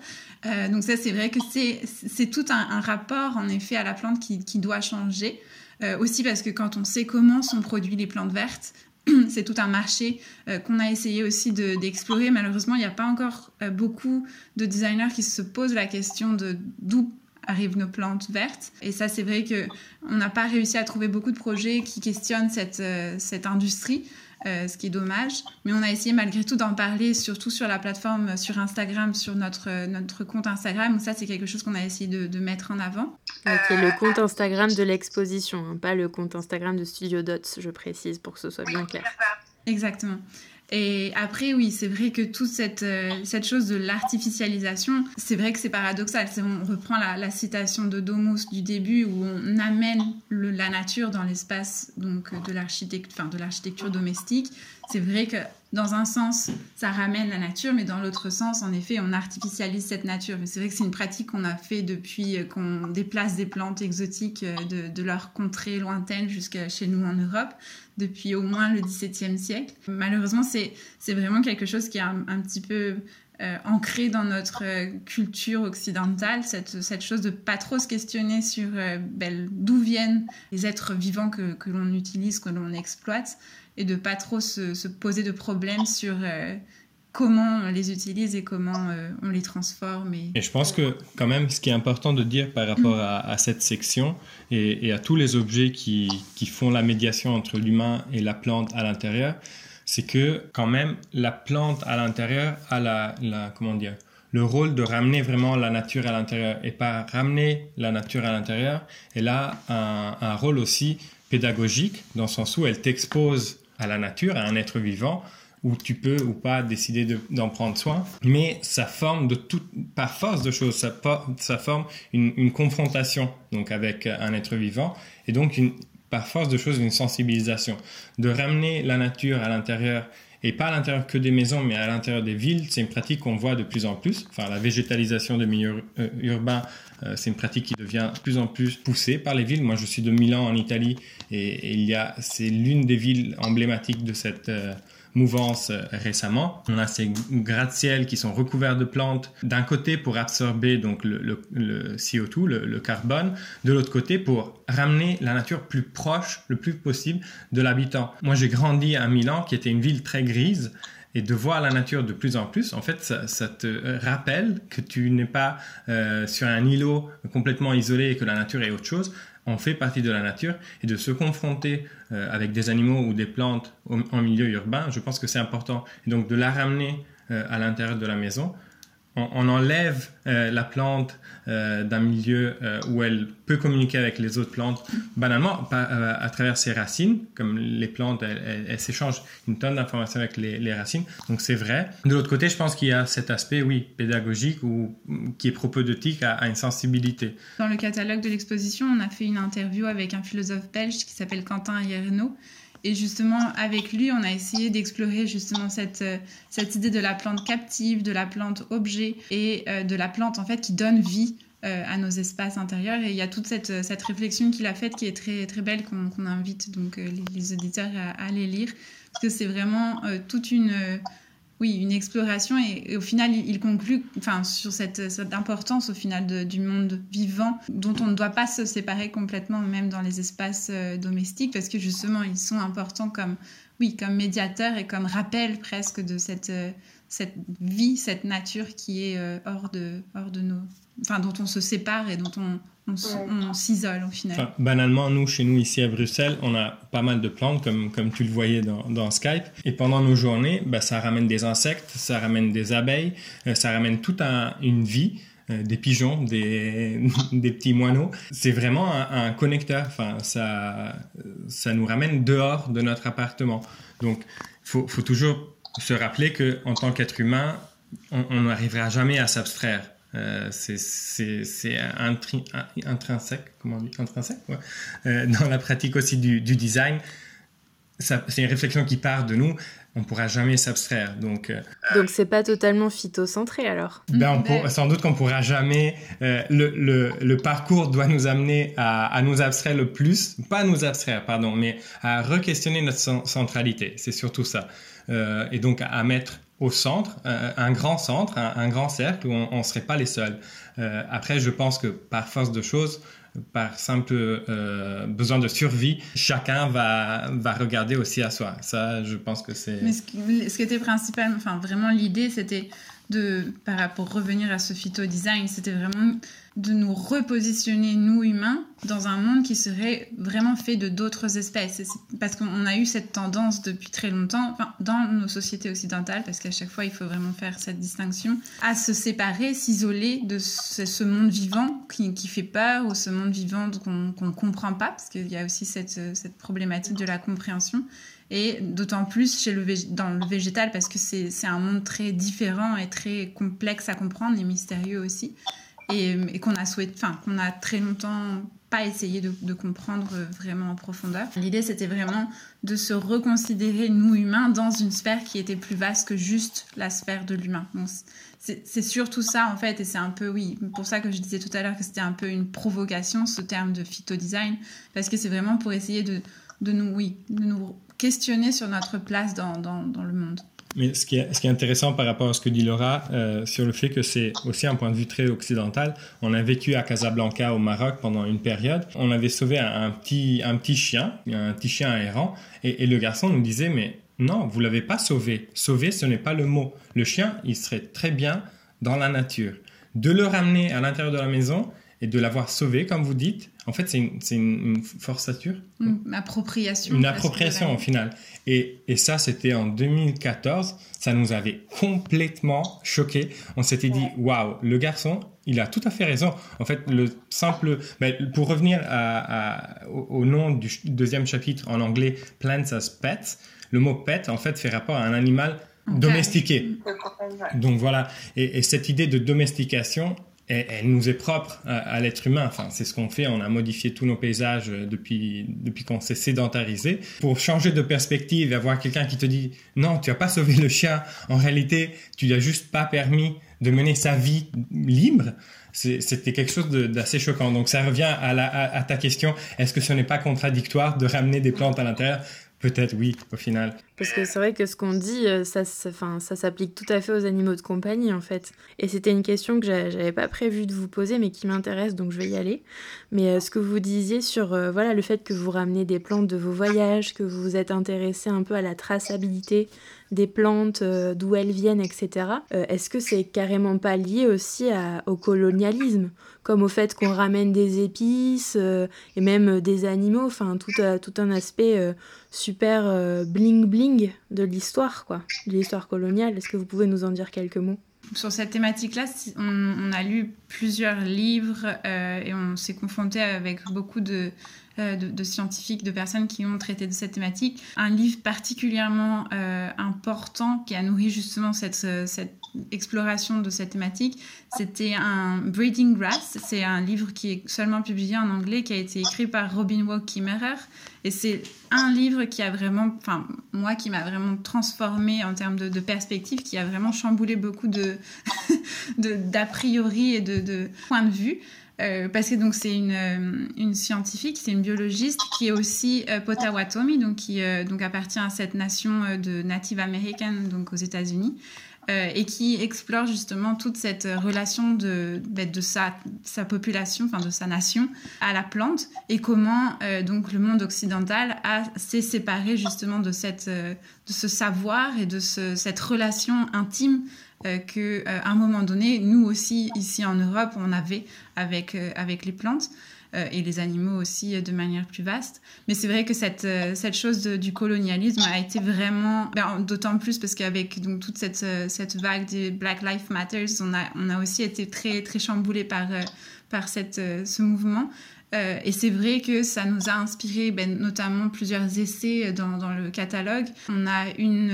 Euh, donc ça, c'est vrai que c'est tout un, rapport en effet à la plante qui, qui doit changer. aussi parce que quand on sait comment sont produites les plantes vertes, [clears throat] c'est tout un marché euh, qu'on a essayé aussi d'explorer. Malheureusement, il n'y a pas encore euh, beaucoup de designers qui se posent la question de d'où arrivent nos plantes vertes. Et ça, c'est vrai qu'on n'a pas réussi à trouver beaucoup de projets qui questionnent cette, euh, cette industrie. Ce qui est dommage. Mais on a essayé malgré tout d'en parler, surtout sur la plateforme, sur Instagram, sur notre, notre compte Instagram. ça, c'est quelque chose qu'on a essayé de, mettre en avant. qui est le compte Instagram de l'exposition, hein, pas le compte Instagram de Studio Dots, je précise, pour que ce soit bien clair. Exactement. Et après, oui, c'est vrai que toute cette, euh, cette chose de l'artificialisation, c'est vrai que c'est paradoxal. On reprend la, citation de Domus du début où on amène la nature dans l'espace donc de l'architecture domestique. C'est vrai que dans un sens, ça ramène la nature, mais dans l'autre sens, en effet, on artificialise cette nature. Mais c'est vrai que c'est une pratique qu'on a fait depuis euh, qu'on déplace des plantes exotiques euh, de, de leur contrée lointaine jusqu'à chez nous en Europe depuis au moins le XVIIe siècle. Malheureusement, c'est vraiment quelque chose qui est un, petit peu euh, ancré dans notre culture occidentale, cette, chose de pas trop se questionner sur ben, d'où viennent les êtres vivants que l'on utilise, que l'on exploite et de pas trop se, poser de problèmes sur euh, comment on les utilise et comment euh, on les transforme. Et... je pense que quand même, ce qui est important de dire par rapport à, cette section et, à tous les objets qui, qui font la médiation entre l'humain et la plante à l'intérieur, c'est que quand même la plante à l'intérieur a la, la, comment dire le rôle de ramener vraiment la nature à l'intérieur et pas ramener la nature à l'intérieur. Elle a un, un rôle aussi pédagogique dans le sens où elle t'expose à la nature, à un être vivant, où tu peux ou pas décider d'en prendre soin, mais ça forme de toute, par force de choses, ça, forme une, confrontation donc avec un être vivant, et donc par force de choses une sensibilisation, de ramener la nature à l'intérieur et pas à l'intérieur que des maisons, mais à l'intérieur des villes, c'est une pratique qu'on voit de plus en plus. Enfin, la végétalisation des milieux euh, urbains, euh, c'est une pratique qui devient de plus en plus poussée par les villes. Moi, je suis de Milan en Italie, et, il y a, c'est l'une des villes emblématiques de cette euh, mouvance euh, récemment. On a ces gratte-ciels qui sont recouverts de plantes d'un côté pour absorber donc le, CO2, le, carbone, de l'autre côté pour ramener la nature plus proche le plus possible de l'habitant. Moi j'ai grandi à Milan qui était une ville très grise et de voir la nature de plus en plus, en fait, ça, te rappelle que tu n'es pas euh, sur un îlot complètement isolé et que la nature est autre chose on fait partie de la nature et de se confronter euh, avec des animaux ou des plantes en milieu urbain, je pense que c'est important. Et donc de la ramener euh, à l'intérieur de la maison on, enlève euh, la plante euh, d'un milieu euh, où elle peut communiquer avec les autres plantes banalement à travers ses racines. Comme les plantes, elles, s'échangent une tonne d'informations avec les, racines. Donc c'est vrai. De l'autre côté, je pense qu'il y a cet aspect, oui, pédagogique ou qui est propédeutique à, à une sensibilité. Dans le catalogue de l'exposition, on a fait une interview avec un philosophe belge qui s'appelle Quentin Hierno et justement, avec lui, on a essayé d'explorer justement cette, euh, cette idée de la plante captive, de la plante objet et euh, de la plante en fait qui donne vie euh, à nos espaces intérieurs. Et il y a toute cette, cette réflexion qu'il a faite qui est très, très belle, qu'on invite donc les, auditeurs à, à, aller lire. Parce que c'est vraiment toute une oui, une exploration et, au final, il, conclut enfin, sur cette, cette importance au final du monde vivant dont on ne doit pas se séparer complètement, même dans les espaces euh, domestiques, parce que justement, ils sont importants comme, oui, comme médiateurs et comme rappel presque de cette, euh, cette vie, cette nature qui est euh, hors, de, hors de nos... Enfin, dont on se sépare et dont on, on, s'isole au final. banalement, nous, chez nous, ici à Bruxelles, on a pas mal de plantes, comme, comme tu le voyais dans, dans Skype. Et pendant nos journées, bah, ça ramène des insectes, ça ramène des abeilles, euh, ça ramène toute une vie euh, des pigeons, des, [laughs] des petits moineaux. C'est vraiment un, connecteur. Enfin, ça, ça nous ramène dehors de notre appartement. Donc, il faut, faut, toujours se rappeler qu'en tant qu'être humain, on n'arrivera jamais à s'abstraire. Euh, c'est intrinsèque, comment on dit, intrinsèque, euh, dans la pratique aussi du, design. C'est une réflexion qui part de nous. On pourra jamais s'abstraire. Donc, euh, donc c'est pas totalement phytocentré alors? Ben, sans doute qu'on pourra jamais. Le, le, le, parcours doit nous amener à, à, nous abstraire le plus, pas nous abstraire, pardon, mais à re-questionner notre centralité. C'est surtout ça. et donc à mettre au centre, un grand centre, un, grand cercle où on ne serait pas les seuls. Euh, après, je pense que par force de choses, par simple euh, besoin de survie, chacun va, va regarder aussi à soi. Ça, je pense que c'est... Mais ce qui, ce qui était principalement, enfin vraiment l'idée, c'était de, par rapport, revenir à ce phyto-design, c'était vraiment de nous repositionner, nous humains, dans un monde qui serait vraiment fait de d'autres espèces. Parce qu'on a eu cette tendance depuis très longtemps, dans nos sociétés occidentales, parce qu'à chaque fois, il faut vraiment faire cette distinction, à se séparer, s'isoler de ce, monde vivant qui, qui, fait peur, ou ce monde vivant qu'on ne comprend pas, parce qu'il y a aussi cette, cette problématique de la compréhension et d'autant plus chez le dans le végétal parce que c'est un monde très différent et très complexe à comprendre et mystérieux aussi et, qu'on a souhaité, enfin qu'on a très longtemps pas essayé de, comprendre vraiment en profondeur. L'idée c'était vraiment de se reconsidérer nous humains dans une sphère qui était plus vaste que juste la sphère de l'humain. c'est surtout ça en fait et c'est un peu oui pour ça que je disais tout à l'heure que c'était un peu une provocation ce terme de phytodesign parce que c'est vraiment pour essayer de, nous oui de nous questionner sur notre place dans le monde. Mais ce qui, est, intéressant par rapport à ce que dit Laura, euh, sur le fait que c'est aussi un point de vue très occidental. On a vécu à Casablanca au Maroc pendant une période. On avait sauvé un, petit, un petit chien, un petit chien errant, et, et le garçon nous disait, mais non, vous l'avez pas sauvé. Sauver, ce n'est pas le mot. Le chien, il serait très bien dans la nature. De le ramener à l'intérieur de la maison et de l'avoir sauvé, comme vous dites, en fait, c'est une, une, forçature. Une appropriation. Une appropriation, au final. Et, et ça, c'était en 2014. Ça nous avait complètement choqué. On s'était dit, waouh, le garçon, il a tout à fait raison. En fait, le simple. Mais pour revenir à, au, nom du deuxième chapitre en anglais, Plants as Pets, le mot pet, en fait, fait rapport à un animal domestiqué. Donc voilà. Et, et cette idée de domestication, elle, nous est propre à, l'être humain. Enfin, c'est ce qu'on fait. On a modifié tous nos paysages euh, depuis, depuis qu'on s'est sédentarisé. Pour changer de perspective et avoir quelqu'un qui te dit non, tu n'as pas sauvé le chien. En réalité, tu as juste pas permis de mener sa vie libre. C'était quelque chose d'assez choquant. Donc ça revient à, à ta question, est-ce que ce n'est pas contradictoire de ramener des plantes à l'intérieur? Peut-être oui, au final. Parce que c'est vrai que ce qu'on dit, euh, ça, ça, ça s'applique tout à fait aux animaux de compagnie, en fait. Et c'était une question que j'avais pas prévu de vous poser, mais qui m'intéresse, donc je vais y aller. Mais euh, ce que vous disiez sur euh, voilà, le fait que vous ramenez des plantes de vos voyages, que vous vous êtes intéressé un peu à la traçabilité des plantes, d'où elles viennent, etc. Est-ce que c'est carrément pas lié aussi au colonialisme? Comme au fait qu'on ramène des épices et même des animaux, enfin tout, tout un aspect super bling bling de l'histoire, quoi, de l'histoire coloniale. Est-ce que vous pouvez nous en dire quelques mots? Sur cette thématique-là, on, a lu plusieurs livres euh, et on s'est confronté avec beaucoup de, euh, de, scientifiques, de personnes qui ont traité de cette thématique. Un livre particulièrement euh, important qui a nourri justement cette, cette exploration de cette thématique, c'était un Breeding Grass. C'est un livre qui est seulement publié en anglais, qui a été écrit par Robin Wall Kimmerer. Et c'est un livre qui a vraiment, enfin, moi, qui m'a vraiment transformé en termes de, perspective, qui a vraiment chamboulé beaucoup de, [laughs] d'a priori et de, points de vue. Euh, parce que donc c'est une, euh, une, scientifique, c'est une biologiste qui est aussi euh, Potawatomi, donc qui donc appartient à cette nation de Native American, donc aux États-Unis. Euh, et qui explore justement toute cette relation de, ben, de sa, sa, population, enfin de sa nation à la plante et comment euh, donc le monde occidental s'est séparé justement de, cette, euh, de ce savoir et de ce, cette relation intime que qu'à un moment donné, nous aussi ici en Europe, on avait avec, avec les plantes. Euh, et les animaux aussi euh, de manière plus vaste. Mais c'est vrai que cette, euh, cette chose du colonialisme a été vraiment, ben, d'autant plus parce qu'avec donc toute cette, cette vague des Black Lives Matter, on a, on a aussi été très, très chamboulé par, par cette, ce mouvement. Et c'est vrai que ça nous a inspiré ben, notamment plusieurs essais dans, dans, le catalogue. On a une,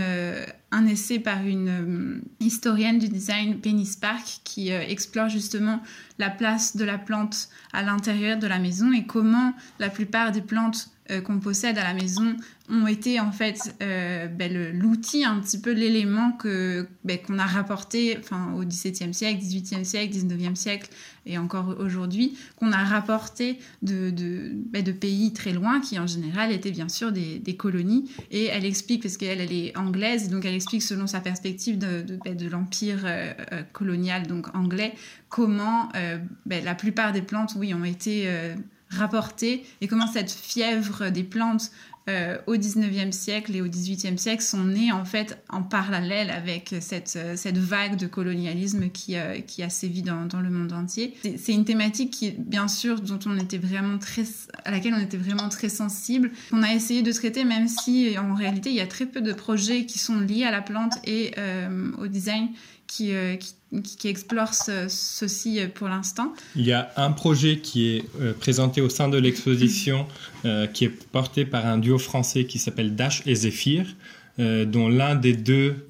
un essai par une euh, historienne du design, Penny Spark, qui euh, explore justement la place de la plante à l'intérieur de la maison et comment la plupart des plantes euh, qu'on possède à la maison ont été en fait ben, l'outil, un petit peu l'élément que ben, qu'on a rapporté enfin, au XVIIe siècle, XVIIIe siècle, XIXe siècle et encore aujourd'hui, qu'on a rapporté de, de, ben, de, pays très loin qui en général étaient bien sûr des, des colonies. Et elle explique, parce qu'elle elle est anglaise, donc elle explique selon sa perspective de, de, l'empire euh, euh, colonial, donc anglais, comment la plupart des plantes, oui, ont été rapportées et comment cette fièvre des plantes euh, au 19e siècle et au 18e siècle sont nés en fait en parallèle avec cette, euh, cette vague de colonialisme qui, euh, qui a sévi dans, dans, le monde entier. C'est une thématique qui, bien sûr, dont on était vraiment très, à laquelle on était vraiment très sensible, qu'on a essayé de traiter, même si en réalité il y a très peu de projets qui sont liés à la plante et au design qui, qui qui, explore ceci pour l'instant. Il y a un projet qui est euh, présenté au sein de l'exposition [laughs] euh, qui est porté par un duo français qui s'appelle Dash et Zephyr. Euh, dont l'un des deux,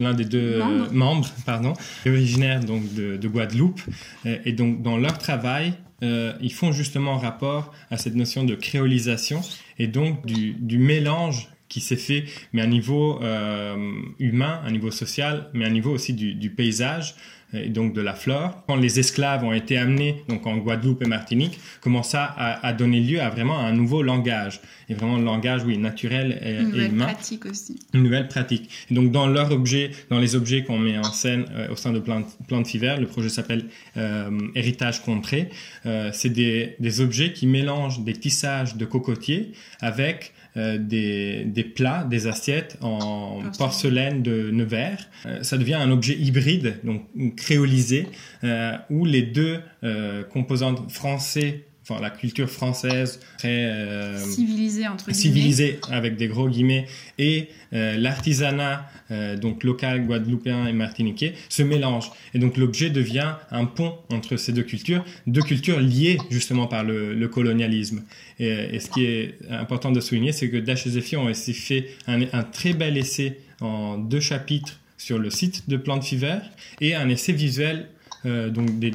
l'un des deux membres, pardon, est originaire donc de, de Guadeloupe. et donc dans leur travail, ils font justement rapport à cette notion de créolisation et donc du, du mélange qui s'est fait, mais à niveau euh, humain, à niveau social, mais à niveau aussi du, du, paysage et donc de la flore. Quand les esclaves ont été amenés donc en Guadeloupe et Martinique, comment ça a, a donné lieu à vraiment un nouveau langage et vraiment le langage oui naturel et, une nouvelle humain. pratique aussi. Une nouvelle pratique. Et donc dans leurs objets, dans les objets qu'on met en scène euh, au sein de Plante, Plante le projet s'appelle euh, Héritage Contré. Euh, c'est des, des objets qui mélangent des tissages de cocotiers avec euh, des, des, plats, des assiettes en porcelaine de Nevers. Euh, ça devient un objet hybride, donc créolisé, euh, où les deux composantes français Enfin, la culture française très civilisée entre guillemets. civilisée avec des gros guillemets. Et l'artisanat donc local guadeloupéen et martiniquais se mélangent et donc l'objet devient un pont entre ces deux cultures deux cultures liées justement par le, le colonialisme. Et, ce qui est important de souligner, c'est que Dash et Zephyr ont aussi fait un, un, très bel essai en deux chapitres sur le site de Plante Fever et un essai visuel euh, donc des,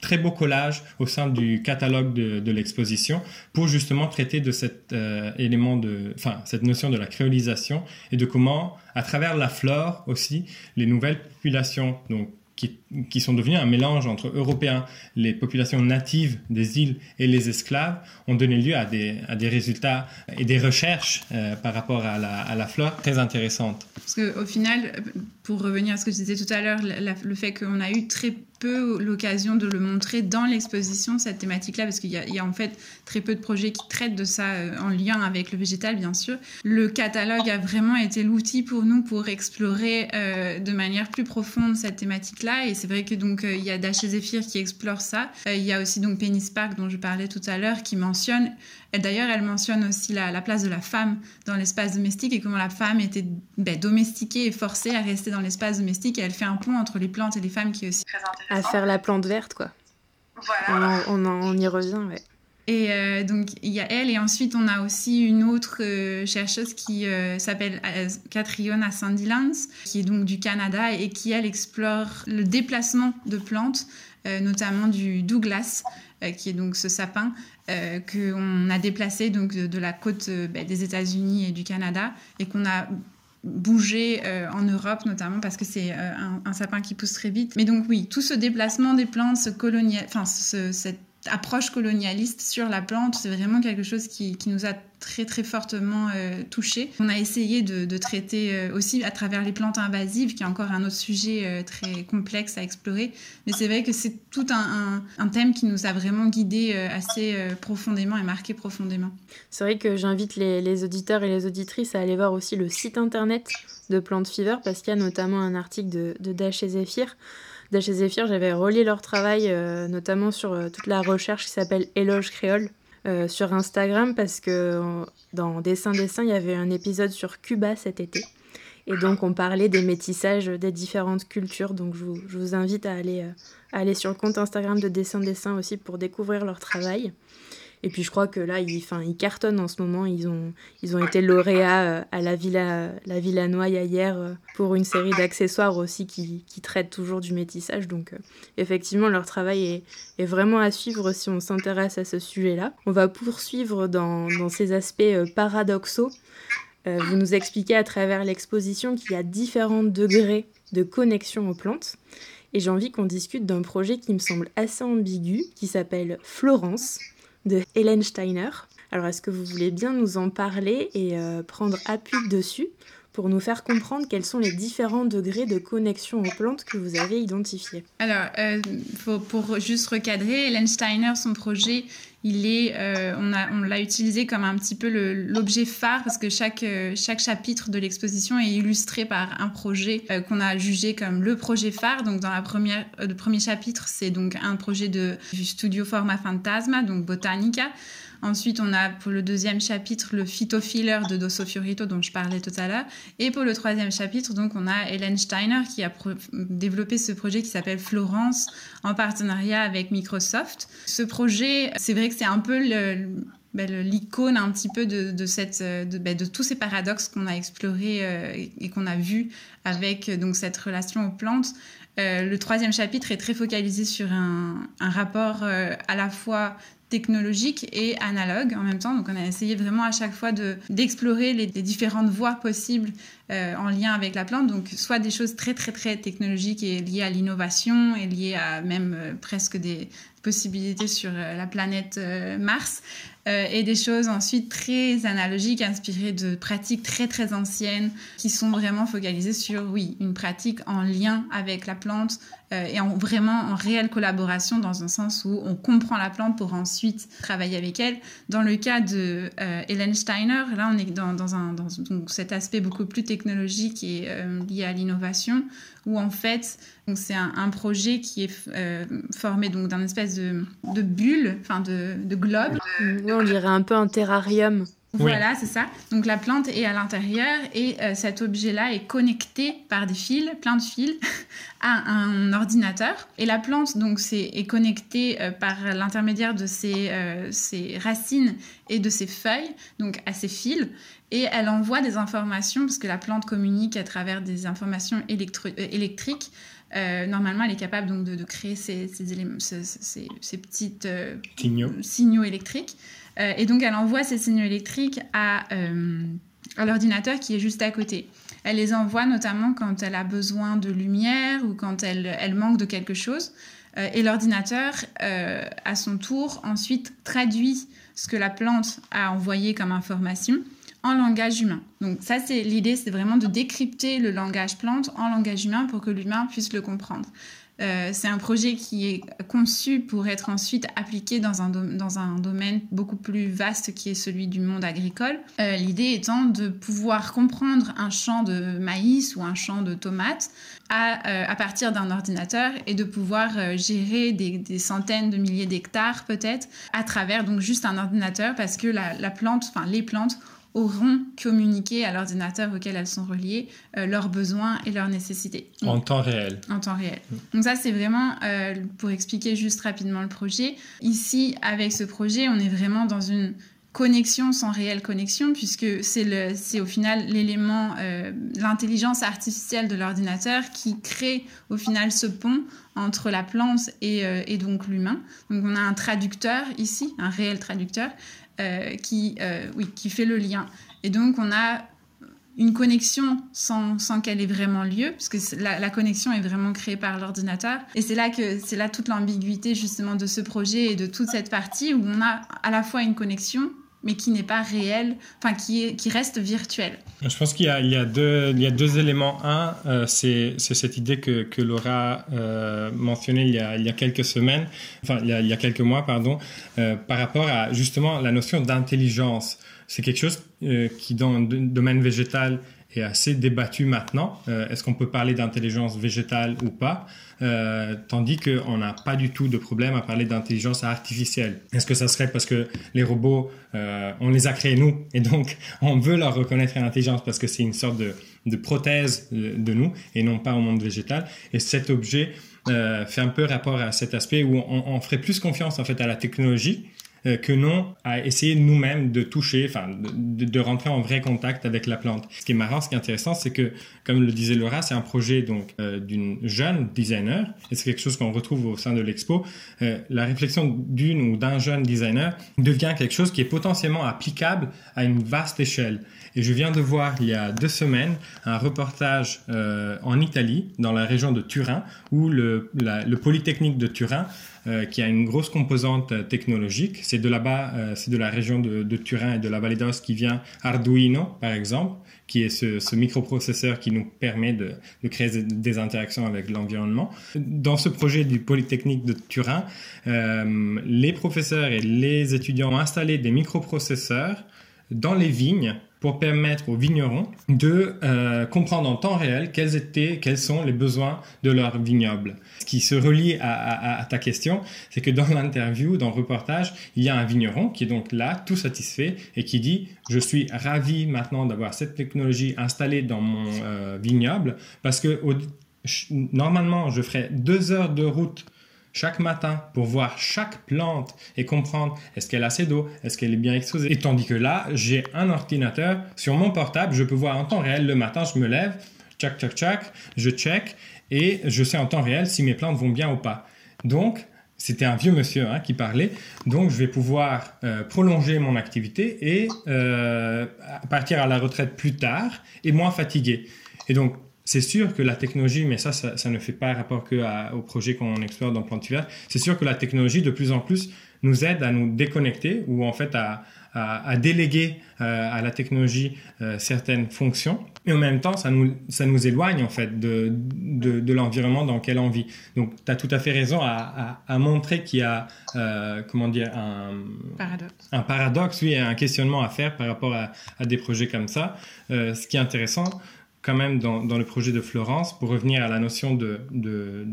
très beaux collages au sein du catalogue de, l'exposition pour justement traiter de cet euh, élément de, enfin cette notion de la créolisation et de comment, à travers la flore aussi, les nouvelles populations donc qui, sont devenus un mélange entre Européens, les populations natives des îles et les esclaves, ont donné lieu à des, à des résultats et des recherches euh, par rapport à la, à la, flore très intéressantes. Parce qu'au final, pour revenir à ce que je disais tout à l'heure, le fait qu'on a eu très peu l'occasion de le montrer dans l'exposition, cette thématique-là, parce qu'il y, a en fait très peu de projets qui traitent de ça euh, en lien avec le végétal, bien sûr. Le catalogue a vraiment été l'outil pour nous pour explorer euh, de manière plus profonde cette thématique-là. Et c'est vrai que donc euh, il y a Dash et Zephyr qui explore ça. Il y a aussi donc Penny Spark dont je parlais tout à l'heure qui mentionne D'ailleurs, elle mentionne aussi la, la, place de la femme dans l'espace domestique et comment la femme était ben, domestiquée et forcée à rester dans l'espace domestique. Et elle fait un pont entre les plantes et les femmes qui est aussi très À faire la plante verte, quoi. Voilà. On, on, on y revient, ouais. Et euh, donc, il y a elle. Et ensuite, on a aussi une autre euh, chercheuse qui euh, s'appelle Catriona Sandilands, qui est donc du Canada et qui, elle, explore le déplacement de plantes, notamment du Douglas, qui est donc ce sapin qu'on a déplacé donc, de, la côte bah, des États-Unis et du Canada et qu'on a bougé euh, en Europe notamment parce que c'est euh, un, sapin qui pousse très vite. Mais donc oui, tout ce déplacement des plantes, cette approche colonialiste sur la plante, c'est vraiment quelque chose qui, nous a très très fortement euh, touché. On a essayé de, traiter euh, aussi à travers les plantes invasives, qui est encore un autre sujet euh, très complexe à explorer. Mais c'est vrai que c'est tout un, thème qui nous a vraiment guidé euh, assez profondément et marqué profondément. C'est vrai que j'invite les, auditeurs et les auditrices à aller voir aussi le site internet de Plante Fever parce qu'il y a notamment un article de, de Dash et Zephyr Dash et Zephyr, j'avais relié leur travail, notamment sur toute la recherche qui s'appelle Éloge créole euh, sur Instagram, parce que dans Dessin Dessin, il y avait un épisode sur Cuba cet été. Et donc, on parlait des métissages des différentes cultures. Donc, je vous, invite à aller, à aller sur le compte Instagram de Dessin Dessin aussi pour découvrir leur travail. Et puis je crois que là, ils, ils cartonnent en ce moment. Ils ont, ils ont été lauréats euh, à la Villa, la Villa Noya hier euh, pour une série d'accessoires aussi qui, qui traitent toujours du métissage. Donc euh, effectivement, leur travail est, vraiment à suivre si on s'intéresse à ce sujet-là. On va poursuivre dans ces aspects paradoxaux. vous nous expliquez à travers l'exposition qu'il y a différents degrés de connexion aux plantes. Et j'ai envie qu'on discute d'un projet qui me semble assez ambigu, qui s'appelle Florence de Hélène Steiner. Alors, est-ce que vous voulez bien nous en parler et euh, prendre appui dessus pour nous faire comprendre quels sont les différents degrés de connexion aux plantes que vous avez identifiés? Alors, euh, pour juste recadrer, Hélène Steiner, son projet, il est, euh, on, a, on l'a utilisé comme un petit peu l'objet phare parce que chaque, euh, chaque chapitre de l'exposition est illustré par un projet qu'on a jugé comme le projet phare. Donc, dans la première, le premier chapitre, c'est donc un projet de, du studio Forma Fantasma, donc Botanica. Ensuite, on a pour le deuxième chapitre le phytofiller de Dosso Fiorito dont je parlais tout à l'heure. Et pour le troisième chapitre, donc, on a Hélène Steiner qui a développé ce projet qui s'appelle Florence en partenariat avec Microsoft. Ce projet, c'est vrai que c'est un peu ben, l'icône un petit peu de, ben, de, tous ces paradoxes qu'on a explorés euh, et qu'on a vus avec donc, cette relation aux plantes. Euh, le troisième chapitre est très focalisé sur un, rapport euh, à la fois technologique et analogue en même temps. Donc on a essayé vraiment à chaque fois d'explorer les, différentes voies possibles euh, en lien avec la plante. Donc soit des choses très très très technologiques et liées à l'innovation et liées à même euh, presque des possibilités sur euh, la planète Mars, et des choses ensuite très analogiques, inspirées de pratiques très très anciennes, qui sont vraiment focalisées sur, oui, une pratique en lien avec la plante, euh, et en, vraiment en réelle collaboration dans un sens où on comprend la plante pour ensuite travailler avec elle. Dans le cas de euh, Hélène Steiner, là on est dans, un, donc cet aspect beaucoup plus technologique et euh, lié à l'innovation, où en fait c'est un, projet qui est formé donc d'un espèce de, bulle, enfin de globe. on dirait un peu un terrarium. Voilà, c'est ça. Donc la plante est à l'intérieur et euh, cet objet-là est connecté par des fils, plein de fils, [laughs] à un ordinateur. Et la plante donc c'est est connectée euh, par l'intermédiaire de ses, euh, ses, racines et de ses feuilles, donc à ses fils. Et elle envoie des informations parce que la plante communique à travers des informations électriques. normalement, elle est capable donc de, créer ces, ces, éléments, ces, ces petites signaux. signaux électriques. Euh, et donc, elle envoie ces signaux électriques euh, à, l'ordinateur qui est juste à côté. Elle les envoie notamment quand elle a besoin de lumière ou quand elle, manque de quelque chose. Euh, et l'ordinateur, à son tour, ensuite traduit ce que la plante a envoyé comme information en langage humain. Donc ça, c'est l'idée, c'est vraiment de décrypter le langage plante en langage humain pour que l'humain puisse le comprendre. Euh, c'est un projet qui est conçu pour être ensuite appliqué dans un, dans un domaine beaucoup plus vaste qui est celui du monde agricole. Euh, l'idée étant de pouvoir comprendre un champ de maïs ou un champ de tomates à, euh, à partir d'un ordinateur et de pouvoir gérer des, des, centaines de milliers d'hectares peut-être à travers donc juste un ordinateur parce que la, la plante, enfin les plantes auront communiqué à l'ordinateur auquel elles sont reliées euh, leurs besoins et leurs nécessités. En temps réel. En temps réel. Mm. Donc ça, c'est vraiment euh, pour expliquer juste rapidement le projet. Ici, avec ce projet, on est vraiment dans une connexion sans réelle connexion, puisque c'est au final l'élément, euh, l'intelligence artificielle de l'ordinateur qui crée au final ce pont entre la plante et, et donc l'humain. Donc on a un traducteur ici, un réel traducteur, qui, euh, oui, qui fait le lien. Et donc, on a une connexion sans, sans qu'elle ait vraiment lieu, parce que la, la, connexion est vraiment créée par l'ordinateur. Et c'est là que c'est là toute l'ambiguïté justement de ce projet et de toute cette partie où on a à la fois une connexion mais qui n'est pas réel, enfin qui, qui reste virtuel. Je pense qu'il y, y, a deux, il y a deux éléments. Un, euh, c'est, cette idée que, que Laura euh, mentionnait il y, a, il y a quelques semaines, enfin il y a, il y a quelques mois, pardon, euh, par rapport à justement la notion d'intelligence. C'est quelque chose euh, qui, dans le domaine végétal, est assez débattu maintenant. Est-ce qu'on peut parler d'intelligence végétale ou pas? Euh, Tandis qu'on n'a pas du tout de problème à parler d'intelligence artificielle. Est-ce que ça serait parce que les robots, euh, on les a créés nous et donc [laughs] on veut leur reconnaître une intelligence parce que c'est une sorte de, de prothèse de nous et non pas au monde végétal. Et cet objet euh, fait un peu rapport à cet aspect où on, on ferait plus confiance en fait à la technologie euh, que non à essayer nous-mêmes de toucher, enfin, de, de, rentrer en vrai contact avec la plante. Ce qui est marrant, ce qui est intéressant, c'est que, comme le disait Laura, c'est un projet donc euh, d'une jeune designer, et c'est quelque chose qu'on retrouve au sein de l'expo. Euh, la réflexion d'une ou d'un jeune designer devient quelque chose qui est potentiellement applicable à une vaste échelle. Et je viens de voir il y a deux semaines un reportage euh, en Italie, dans la région de Turin, où le, le Polytechnique de Turin qui a une grosse composante technologique. C'est de là-bas, c'est de la région de, Turin et de la Vallée d'Aoste qui vient Arduino, par exemple, qui est ce, microprocesseur qui nous permet de, créer des interactions avec l'environnement. Dans ce projet du Polytechnique de Turin, euh, les professeurs et les étudiants ont installé des microprocesseurs dans les vignes pour permettre aux vignerons de euh, comprendre en temps réel quels étaient, quels sont les besoins de leur vignoble. Ce qui se relie à, ta question, c'est que dans [laughs] l'interview, dans le reportage, il y a un vigneron qui est donc là, tout satisfait, et qui dit je suis ravi maintenant d'avoir cette technologie installée dans mon euh, vignoble parce que normalement je ferais deux heures de route chaque matin pour voir chaque plante et comprendre est-ce qu'elle a assez d'eau, est-ce qu'elle est bien exposée. Et tandis que là, j'ai un ordinateur sur mon portable, je peux voir en temps réel le matin, je me lève, tchac, tchac, tchac, je check et je sais en temps réel si mes plantes vont bien ou pas. Donc, c'était un vieux monsieur hein, qui parlait, donc je vais pouvoir euh, prolonger mon activité et euh, partir à la retraite plus tard et moins fatigué. Et donc, c'est sûr que la technologie, mais ça, ça, ne fait pas rapport que au projet qu'on explore dans Plantivert, c'est sûr que la technologie, de plus en plus, nous aide à nous déconnecter ou en fait à, à, déléguer euh, à la technologie euh, certaines fonctions. Et en même temps, ça nous, ça nous éloigne en fait de, de, de l'environnement dans lequel on vit. Donc, tu as tout à fait raison à, à, montrer qu'il y a, euh, comment dire, un paradoxe. un paradoxe, oui, un questionnement à faire par rapport à, des projets comme ça. ce qui est intéressant, quand même dans, le projet de Florence, pour revenir à la notion de,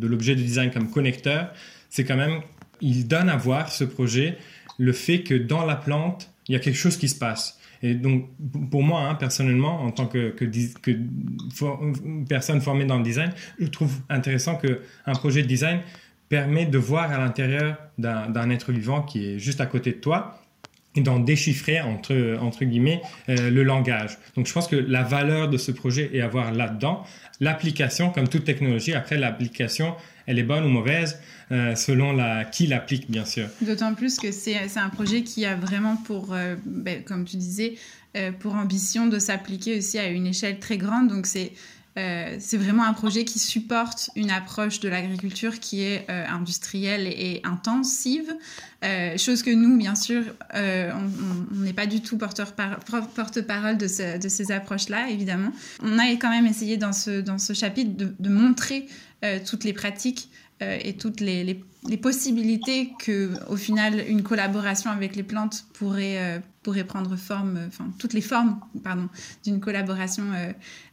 l'objet de design comme connecteur, c'est quand même, il donne à voir ce projet le fait que dans la plante, il y a quelque chose qui se passe. Et donc, pour moi, hein, personnellement, en tant que, personne formée dans le design, je trouve intéressant qu'un projet de design permet de voir à l'intérieur d'un être vivant qui est juste à côté de toi d'en déchiffrer entre, entre guillemets euh, le langage. Donc je pense que la valeur de ce projet est à voir là-dedans. L'application, comme toute technologie, après l'application, elle est bonne ou mauvaise euh, selon la, qui l'applique, bien sûr. D'autant plus que c'est un projet qui a vraiment pour, euh, ben, comme tu disais, pour ambition de s'appliquer aussi à une échelle très grande. Donc c'est euh, c'est vraiment un projet qui supporte une approche de l'agriculture qui est euh, industrielle et, intensive, euh, chose que nous, bien sûr, on n'est pas du tout porte-parole de, ces approches-là, évidemment. On a quand même essayé dans ce, chapitre de montrer toutes les pratiques et toutes les, les, possibilités que, au final, une collaboration avec les plantes pourrait, pourrait prendre forme, enfin, toutes les formes, pardon, d'une collaboration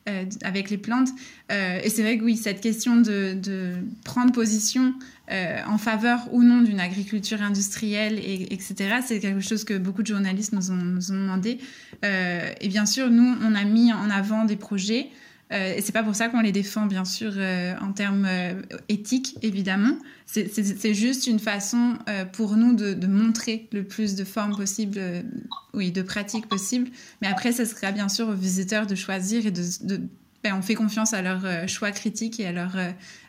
euh, avec les plantes. et c'est vrai que oui, cette question de, de prendre position en faveur ou non d'une agriculture industrielle, et, etc., c'est quelque chose que beaucoup de journalistes nous ont, nous ont demandé. et bien sûr, nous, on a mis en avant des projets. Euh, et c'est pas pour ça qu'on les défend, bien sûr, euh, en termes euh, éthiques, évidemment. C'est juste une façon pour nous de, montrer le plus de formes possibles, oui, de pratiques possibles. Mais après, ce sera bien sûr aux visiteurs de choisir et de, ben, on fait confiance à leur choix critique et à leur,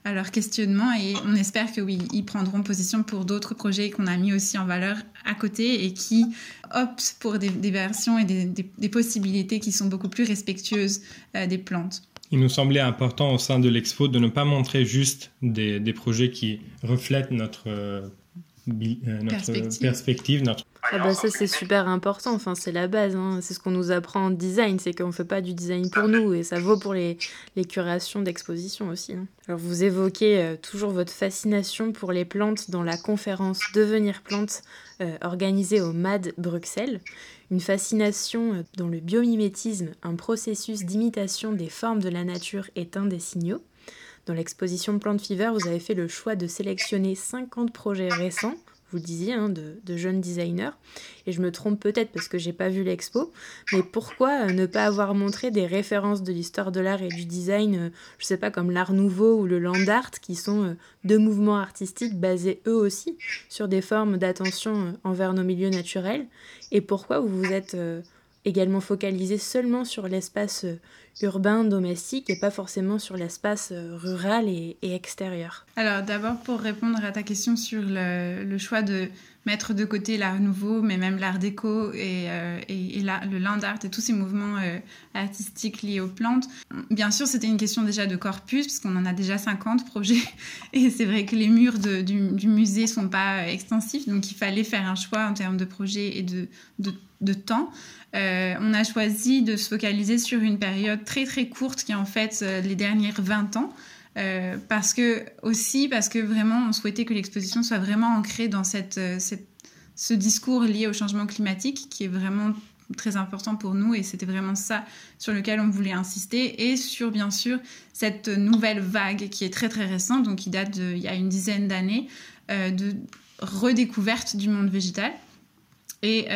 à leur questionnement et on espère que oui, ils prendront position pour d'autres projets qu'on a mis aussi en valeur à côté et qui optent pour des, versions et des, des, possibilités qui sont beaucoup plus respectueuses des plantes. Il nous semblait important au sein de l'expo de ne pas montrer juste des, des projets qui reflètent notre, euh, euh, notre perspective. notre... Ah bah ça c'est super important, enfin c'est la base, hein. c'est ce qu'on nous apprend en design, c'est qu'on ne fait pas du design pour nous et ça vaut pour les, les curations d'exposition aussi. Hein. Alors vous évoquez euh, toujours votre fascination pour les plantes dans la conférence Devenir plante organisée au MAD Bruxelles une fascination euh, dans le biomimétisme, un processus d'imitation des formes de la nature est un des signaux. Dans l'exposition Plant Fever, vous avez fait le choix de sélectionner 50 projets récents vous le disiez, hein, de, jeunes designers. Et je me trompe peut-être parce que j'ai pas vu l'expo, mais pourquoi euh, ne pas avoir montré des références de l'histoire de l'art et du design, euh, je sais pas, comme l'art nouveau ou le land art, qui sont euh, deux mouvements artistiques basés eux aussi sur des formes d'attention envers nos milieux naturels? Et pourquoi vous vous êtes également focalisé seulement sur l'espace euh, urbain, domestique, et pas forcément sur l'espace euh, rural et, extérieur. Alors d'abord, pour répondre à ta question sur le, choix de mettre de côté l'art nouveau, mais même l'art déco et, euh, le land art et tous ces mouvements artistiques liés aux plantes, bien sûr, c'était une question déjà de corpus, parce qu'on en a déjà 50 projets, [laughs] et c'est vrai que les murs du, du, musée sont pas extensifs, donc il fallait faire un choix en termes de projet et de, de temps. Euh, on a choisi de se focaliser sur une période très très courte qui est en fait euh, les dernières 20 ans. Euh, parce que aussi parce que vraiment on souhaitait que l'exposition soit vraiment ancrée dans cette, ce discours lié au changement climatique qui est vraiment très important pour nous et c'était vraiment ça sur lequel on voulait insister et sur bien sûr cette nouvelle vague qui est très très récente donc qui date d'il y a une dizaine d'années de redécouverte du monde végétal et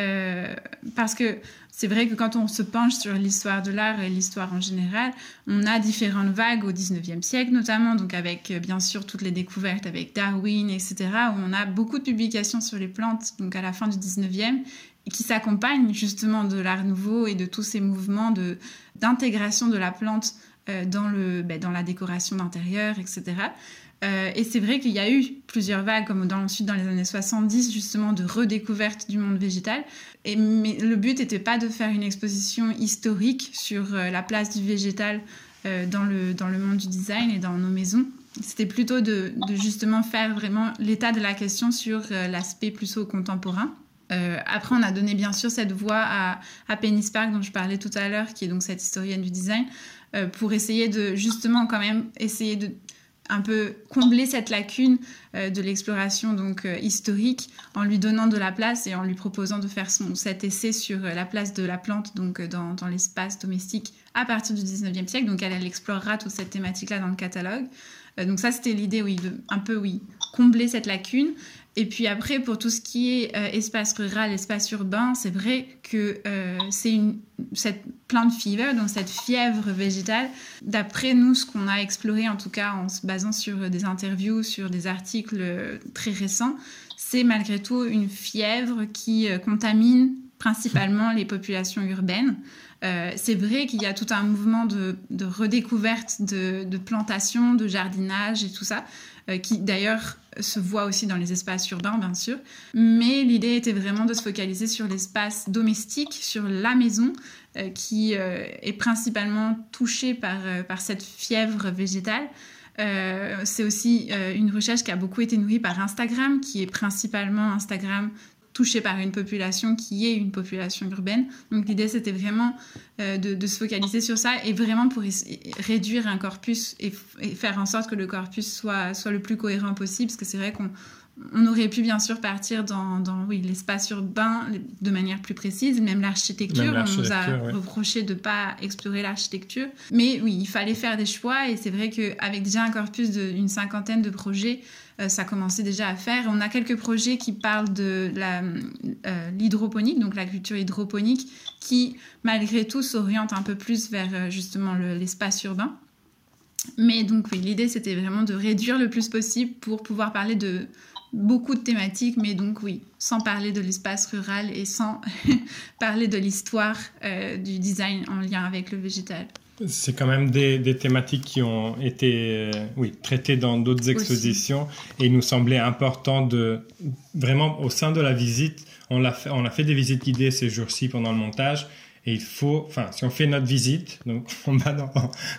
parce que c'est vrai que quand on se penche sur l'histoire de l'art et l'histoire en général, on a différentes vagues au 19e siècle notamment, donc avec euh, bien sûr toutes les découvertes avec Darwin, etc., où on a beaucoup de publications sur les plantes, donc à la fin du 19e, et qui s'accompagnent justement de l'art nouveau et de tous ces mouvements d'intégration de, la plante euh, dans, le, ben, dans la décoration d'intérieur, etc. Euh, et c'est vrai qu'il y a eu plusieurs vagues, comme dans, ensuite dans les années 70, justement, de redécouverte du monde végétal. Et, mais le but n'était pas de faire une exposition historique sur euh, la place du végétal euh, dans, le, dans le monde du design et dans nos maisons. C'était plutôt de, justement faire vraiment l'état de la question sur l'aspect plus au contemporain. après, on a donné bien sûr cette voix à, à Penny Spark dont je parlais tout à l'heure, qui est donc cette historienne du design, pour essayer de justement quand même essayer de un peu combler cette lacune euh, de l'exploration donc euh, historique en lui donnant de la place et en lui proposant de faire son, cet essai sur euh, la place de la plante donc dans, dans l'espace domestique à partir du 19e siècle. Donc elle, elle explorera toute cette thématique-là dans le catalogue. donc ça c'était l'idée, oui, de un peu oui combler cette lacune et puis après, pour tout ce qui est euh, espace rural, espace urbain, c'est vrai que euh, c'est une cette plant fever, donc cette fièvre végétale. D'après nous, ce qu'on a exploré, en tout cas en se basant sur des interviews, sur des articles euh, très récents, c'est malgré tout une fièvre qui contamine principalement les populations urbaines. C'est vrai qu'il y a tout un mouvement de, redécouverte de, de plantations, de jardinage et tout ça, qui d'ailleurs se voit aussi dans les espaces urbains, bien sûr. Mais l'idée était vraiment de se focaliser sur l'espace domestique, sur la maison, euh, qui euh, est principalement touchée euh, par cette fièvre végétale. c'est aussi une recherche qui a beaucoup été nourrie par Instagram, qui est principalement Instagram touché par une population qui est une population urbaine. Donc l'idée, c'était vraiment euh, de, se focaliser sur ça et vraiment pour réduire un corpus et, faire en sorte que le corpus soit, soit le plus cohérent possible, parce que c'est vrai qu'on on aurait pu bien sûr partir dans, oui, l'espace urbain de manière plus précise, même l'architecture. On nous a reproché de ne pas explorer l'architecture. Mais oui, il fallait faire des choix et c'est vrai qu'avec déjà un corpus d'une cinquantaine de projets, euh, ça commençait déjà à faire. On a quelques projets qui parlent de euh, l'hydroponique, donc la culture hydroponique, qui malgré tout s'oriente un peu plus vers euh, justement l'espace urbain. Mais donc oui, l'idée c'était vraiment de réduire le plus possible pour pouvoir parler de beaucoup de thématiques, mais donc oui, sans parler de l'espace rural et sans [laughs] parler de l'histoire du design en lien avec le végétal. C'est quand même des, thématiques qui ont été euh, oui, traitées dans d'autres expositions et il nous semblait important de vraiment au sein de la visite, on a fait, on a fait des visites guidées ces jours-ci pendant le montage et il faut, enfin si on fait notre visite, donc [laughs] on va dans,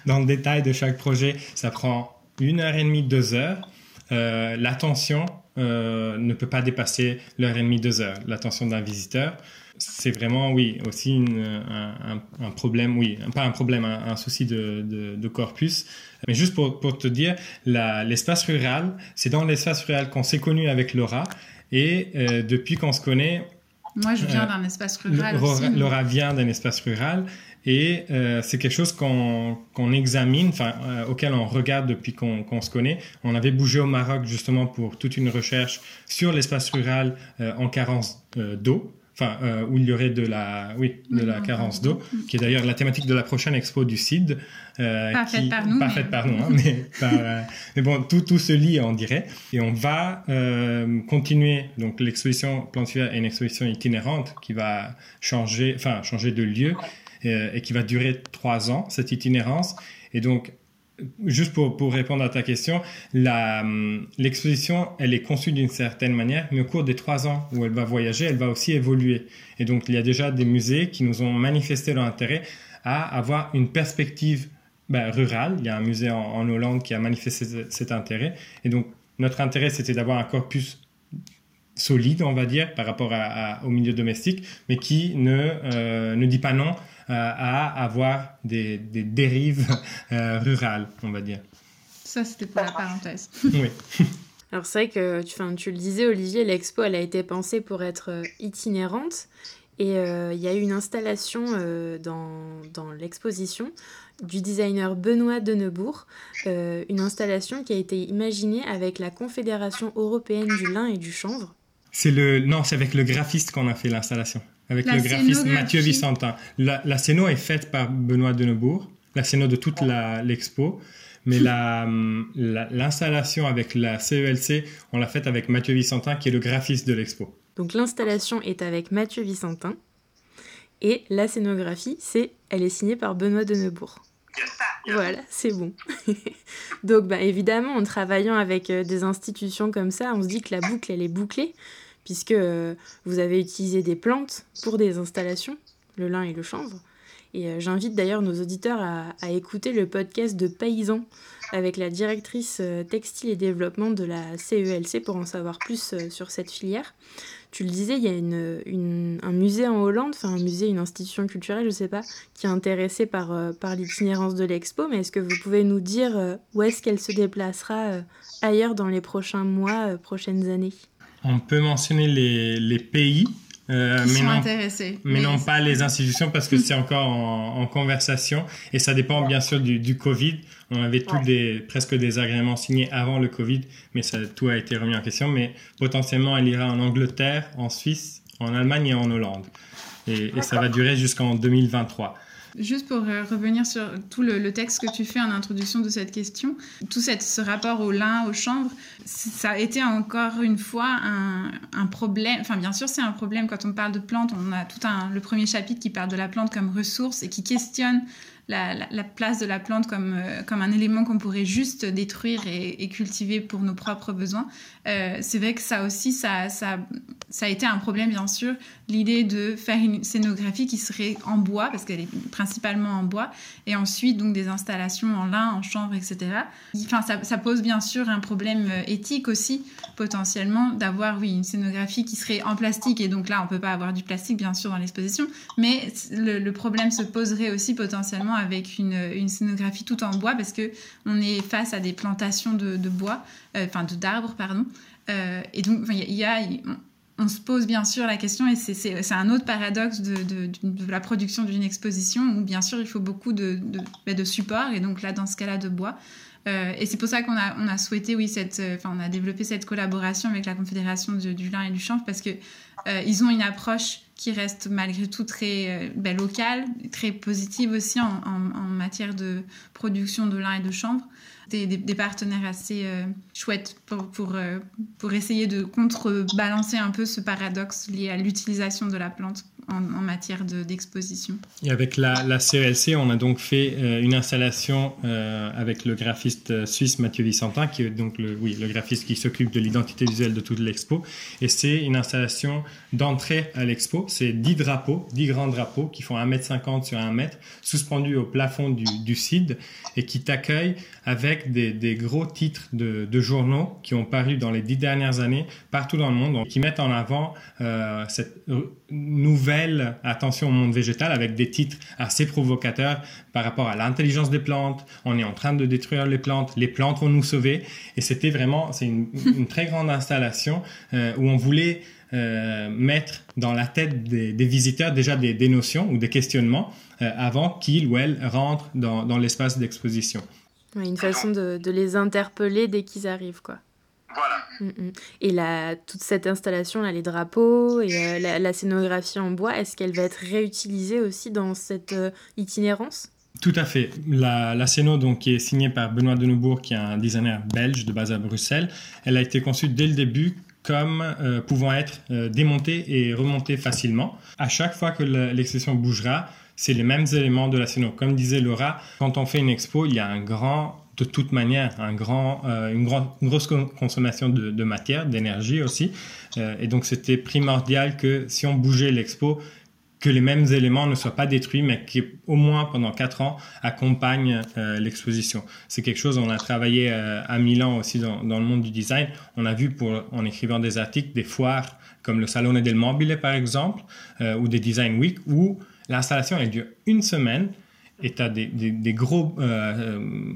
dans le détail de chaque projet, ça prend une heure et demie, deux heures. Euh, l'attention euh, ne peut pas dépasser l'heure et demie, deux heures, l'attention d'un visiteur c'est vraiment, oui, aussi un, problème, oui, pas un problème, un, souci de, corpus. Mais juste pour, te dire, l'espace rural, c'est dans l'espace rural qu'on s'est connu avec Laura. Et euh, depuis qu'on se connaît... Moi, je viens euh, d'un espace rural aussi. Laura vient d'un espace rural. Et euh, c'est quelque chose qu'on examine, enfin, auquel on regarde depuis qu'on se connaît. On avait bougé au Maroc justement pour toute une recherche sur l'espace rural en carence d'eau enfin, euh, où il y aurait de la, oui, de la carence d'eau, qui est d'ailleurs la thématique de la prochaine expo du CID. Euh, pas faite par nous. Pas faite par nous, hein, mais, [laughs] euh, mais, bon, tout, tout se lie, on dirait. Et on va euh, continuer, donc l'exposition Plantivia est une exposition itinérante qui va changer, enfin, changer de lieu euh, et qui va durer trois ans, cette itinérance. Et donc, juste pour, pour, répondre à ta question, hum, l'exposition, elle est conçue d'une certaine manière, mais au cours des trois ans où elle va voyager, elle va aussi évoluer. Et donc, il y a déjà des musées qui nous ont manifesté leur intérêt à avoir une perspective ben, rurale. Il y a un musée en, Hollande qui a manifesté cet intérêt. Et donc, notre intérêt, c'était d'avoir un corpus solide, on va dire, par rapport au milieu domestique, mais qui ne, euh, ne dit pas non euh, à avoir des, des dérives euh, rurales, on va dire. Ça, c'était pour la parenthèse. [laughs] [laughs] oui. Alors c'est vrai que tu, tu le disais, Olivier, l'expo, elle a été pensée pour être euh, itinérante. Et il y a eu une installation dans, dans l'exposition du designer Benoît Denebourg, euh, une installation qui a été imaginée avec la Confédération européenne du lin et du chanvre. C'est le non, c'est avec le graphiste qu'on a fait l'installation avec le graphiste Mathieu Vicentin. La, la scéno est faite par Benoît Denebourg, la scéno de toute l'expo. Mais l'installation avec la CELC, on l'a faite avec Mathieu Vicentin, qui est le graphiste de l'expo. Donc l'installation est avec Mathieu Vicentin. Et la scénographie, c'est, elle est signée par Benoît Denebourg. Voilà, c'est bon. [laughs] Donc bah, évidemment, en travaillant avec euh, des institutions comme ça, on se dit que la boucle, elle est bouclée puisque euh, vous avez utilisé des plantes pour des installations, le lin et le chanvre. Et euh, j'invite d'ailleurs nos auditeurs à, écouter le podcast de Paysans avec la directrice euh, textile et développement de la CELC pour en savoir plus sur cette filière. Tu le disais, il y a un musée en Hollande, enfin un musée, une institution culturelle, je ne sais pas, qui est intéressée par l'itinérance de l'expo, mais est-ce que vous pouvez nous dire où est-ce qu'elle se déplacera ailleurs dans les prochains mois, prochaines années? On peut mentionner les, les pays, euh, mais, non, mais non pas les institutions parce que c'est encore en, conversation et ça dépend bien sûr du, du Covid. On avait tous des, presque des agréments signés avant le Covid, mais ça, tout a été remis en question. Mais potentiellement, elle ira en Angleterre, en Suisse, en Allemagne et en Hollande. Et, et ça va durer jusqu'en 2023. Juste pour euh, revenir sur tout le, texte que tu fais en introduction de cette question, tout ce rapport au lin, aux chambres, ça a été encore une fois un, un problème. Enfin, bien sûr, c'est un problème quand on parle de plantes. On a tout un, le premier chapitre qui parle de la plante comme ressource et qui questionne la, place de la plante comme, euh, comme un élément qu'on pourrait juste détruire et, cultiver pour nos propres besoins. Euh, c'est vrai que ça aussi, ça, ça, ça a été un problème, bien sûr, l'idée de faire une scénographie qui serait en bois, parce qu'elle est principalement en bois, et ensuite donc des installations en lin, en chanvre, etc. Enfin, ça, pose bien sûr un problème euh, éthique aussi, potentiellement, d'avoir, oui, une scénographie qui serait en plastique, et donc là, on peut pas avoir du plastique, bien sûr, dans l'exposition, mais le problème se poserait aussi potentiellement avec une, scénographie tout en bois parce que on est face à des plantations de, bois, euh, enfin de d'arbres, pardon. Euh, et donc, il y on, se pose bien sûr la question, et c'est un autre paradoxe de, la production d'une exposition où bien sûr il faut beaucoup de, bah, de, support, et donc là, dans ce cas-là, de bois. Euh, et c'est pour ça qu'on a, on a souhaité, oui, cette, enfin, on a développé cette collaboration avec la Confédération du lin et du chanvre parce que ils ont une approche qui reste malgré tout très euh, ben, locale, très positive aussi en, matière de production de lin et de chanvre. Des, partenaires assez euh, chouettes pour, euh, pour essayer de contrebalancer un peu ce paradoxe lié à l'utilisation de la plante en, matière d'exposition. et avec la, la, CELC, on a donc fait euh, une installation euh, avec le graphiste euh, suisse Mathieu Vicentin, qui est donc le, graphiste qui s'occupe de l'identité visuelle de toute l'expo. Et c'est une installation d'entrée à l'expo. C'est 10 drapeaux, 10 grands drapeaux qui font 1m50 sur 1 m, suspendus au plafond du, du CID et qui t'accueillent avec des, gros titres de, journaux qui ont paru dans les 10 dernières années partout dans le monde, qui mettent en avant cette nouvelle attention au monde végétal avec des titres assez provocateurs par rapport à l'intelligence des plantes. On est en train de détruire les plantes. Les plantes vont nous sauver. Et c'était vraiment, c'est une, très grande installation euh, où on voulait euh, mettre dans la tête des, visiteurs déjà des, notions ou des questionnements euh, avant qu'ils ou elles rentrent dans, l'espace d'exposition. une façon de, de, les interpeller dès qu'ils arrivent, quoi. Voilà. Mm, mm. Et la, toute cette installation, là, les drapeaux et la, scénographie en bois, est-ce qu'elle va être réutilisée aussi dans cette itinérance? Tout à fait. La, la scéno, donc, qui est signée par Benoît de Neubourg, qui est un designer belge de base à Bruxelles, elle a été conçue dès le début comme euh, pouvant être euh, démontée et remontée facilement. À chaque fois que l'exposition bougera, c'est les mêmes éléments de la scéno. Comme disait Laura, quand on fait une expo, il y a un grand, de toute manière, grand, euh, une, grande, grosse consommation de, matière, d'énergie aussi. et donc c'était primordial que si on bougeait l'expo, que les mêmes éléments ne soient pas détruits, mais qui au moins pendant quatre ans accompagnent euh, l'exposition. C'est quelque chose, on a travaillé euh, à Milan aussi dans, le monde du design. On a vu en écrivant des articles des foires comme le Salone del Mobile par exemple, euh, ou des Design Week, où l'installation elle dure une semaine et tu as des, des, gros,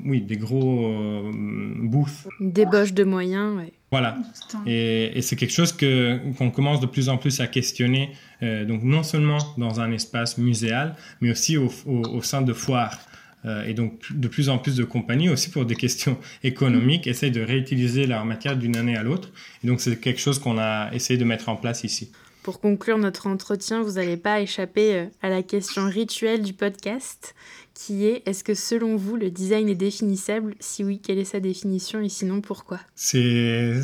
oui, des gros booths. Débauche de moyens, ouais. Voilà. Et, et c'est quelque chose que, qu'on commence de plus en plus à questionner euh, donc non seulement dans un espace muséal, mais aussi au, sein de foires. Euh, et donc de plus en plus de compagnies, aussi pour des [laughs] questions économiques, essayent de réutiliser leur matière d'une année à l'autre. Et donc c'est quelque chose qu'on a essayé de mettre en place ici. Pour conclure notre entretien, vous n'allez pas échapper euh, à la question rituelle du podcast, qui est est-ce que selon vous le design est définissable? Si oui, quelle est sa définition? Et sinon pourquoi? C'est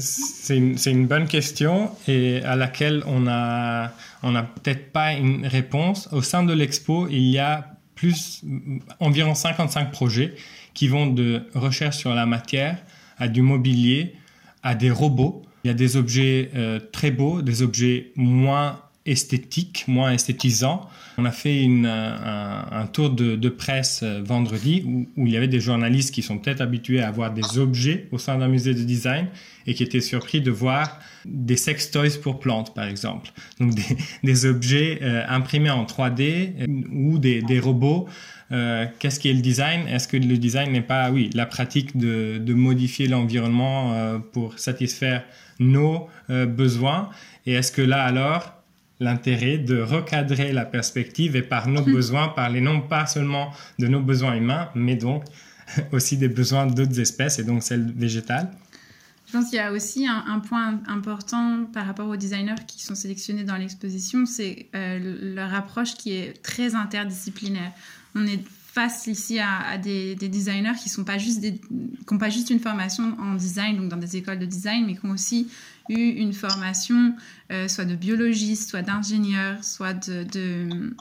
une, une, bonne question et à laquelle on a, on n'a peut-être pas une réponse. Au sein de l'expo, il y a plus environ 55 projets qui vont de recherche sur la matière à du mobilier, à des robots. Il y a des objets euh, très beaux, des objets moins esthétique, moins esthétisant. On a fait une, un, tour de, presse euh, vendredi où, il y avait des journalistes qui sont peut-être habitués à avoir des objets au sein d'un musée de design et qui étaient surpris de voir des sex toys pour plantes, par exemple. Donc [laughs] des, objets euh, imprimés en 3D euh, ou des, des robots. Qu'est-ce qui est le design? Est-ce que le design n'est pas, oui, la pratique de, de modifier l'environnement pour satisfaire nos besoins? Et est-ce que là alors, l'intérêt de recadrer la perspective et par nos besoins, parler non pas seulement de nos besoins humains, mais donc [laughs] aussi des besoins d'autres espèces et donc celles végétales? Je pense qu'il y a aussi un, point important par rapport aux designers qui sont sélectionnés dans l'exposition, c'est euh, leur approche qui est très interdisciplinaire. On est face ici à, des, designers qui sont pas juste n'ont pas juste une formation en design donc dans des écoles de design mais qui ont aussi eu une formation euh, soit de biologiste, soit d'ingénieur, soit de,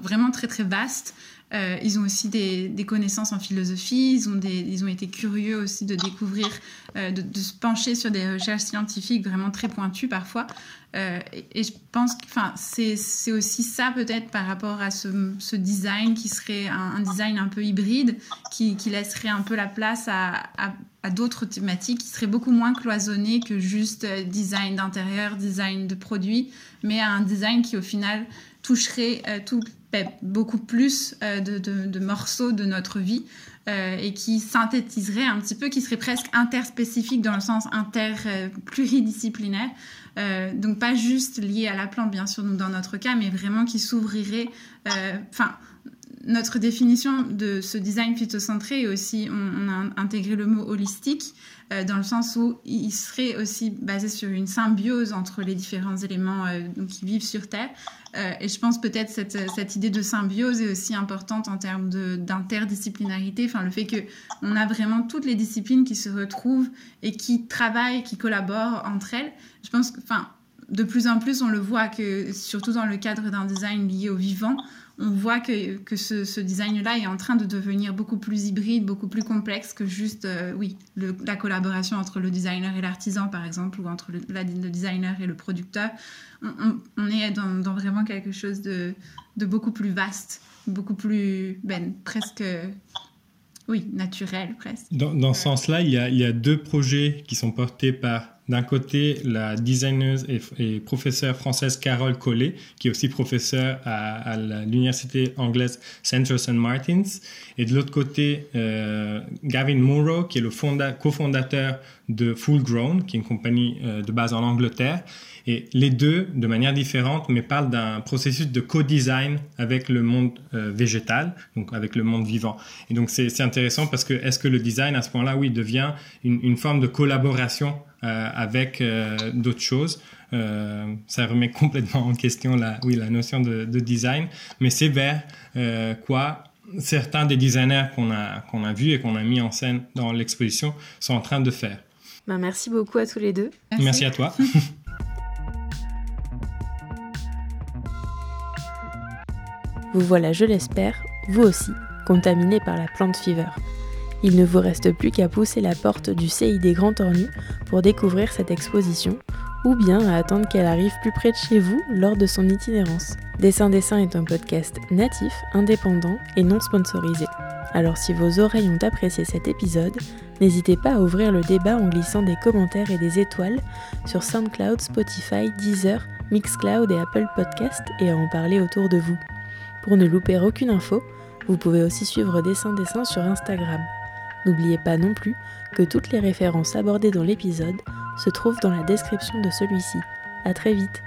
vraiment très très vaste. Euh, ils ont aussi des, connaissances en philosophie, ils ont, été curieux aussi de découvrir, euh, de, se pencher sur des recherches scientifiques vraiment très pointues parfois. et, je pense que c'est aussi ça peut-être par rapport à ce, design qui serait un, design un peu hybride, qui, laisserait un peu la place à, à d'autres thématiques qui seraient beaucoup moins cloisonnées que juste euh, design d'intérieur, design de produits, mais à un design qui au final toucherait euh, ben, beaucoup plus euh, de, morceaux de notre vie et qui synthétiserait un petit peu, qui serait presque interspécifique dans le sens inter pluridisciplinaire. donc pas juste lié à la plante bien sûr dans notre cas, mais vraiment qui s'ouvrirait. Enfin notre définition de ce design phytocentré est aussi, on, a intégré le mot holistique, euh, dans le sens où il serait aussi basé sur une symbiose entre les différents éléments euh, qui vivent sur Terre. Euh, et je pense peut-être cette, cette idée de symbiose est aussi importante en termes d'interdisciplinarité, enfin le fait qu'on a vraiment toutes les disciplines qui se retrouvent et qui travaillent, qui collaborent entre elles. Je pense que, enfin, de plus en plus, on le voit que, surtout dans le cadre d'un design lié au vivant, on voit que, que ce, design-là est en train de devenir beaucoup plus hybride, beaucoup plus complexe que juste, euh, oui, la collaboration entre le designer et l'artisan, par exemple, ou entre le, designer et le producteur. On, est dans, vraiment quelque chose de, beaucoup plus vaste, beaucoup plus, ben, presque, oui, naturel, presque. Dans, ce sens-là, il, il y a deux projets qui sont portés par d'un côté, la designeuse et, professeure française Carole Collet, qui est aussi professeure à, l'université anglaise Central St. Martins. Et de l'autre côté, euh, Gavin Munro, qui est le cofondateur de Full Grown, qui est une compagnie euh, de base en Angleterre. Et les deux, de manière différente, mais parlent d'un processus de co-design avec le monde euh, végétal, donc avec le monde vivant. Et donc c'est intéressant parce que est-ce que le design, à ce point-là, oui, devient une, une forme de collaboration avec d'autres choses. ça remet complètement en question la, oui, la notion de, de design, mais c'est vers quoi certains des designers qu'on a, qu'on a vus et qu'on a mis en scène dans l'exposition sont en train de faire. Ben, merci beaucoup à tous les deux. Merci, à toi. [laughs] vous voilà, je l'espère, vous aussi, contaminé par la plante fever. Il ne vous reste plus qu'à pousser la porte du CID Grand Ornu pour découvrir cette exposition ou bien à attendre qu'elle arrive plus près de chez vous lors de son itinérance. Dessin Dessin est un podcast natif, indépendant et non sponsorisé. Alors si vos oreilles ont apprécié cet épisode, n'hésitez pas à ouvrir le débat en glissant des commentaires et des étoiles sur SoundCloud, Spotify, Deezer, Mixcloud et Apple Podcast et à en parler autour de vous. Pour ne louper aucune info, vous pouvez aussi suivre Dessin Dessin sur Instagram. N'oubliez pas non plus que toutes les références abordées dans l'épisode se trouvent dans la description de celui-ci. A très vite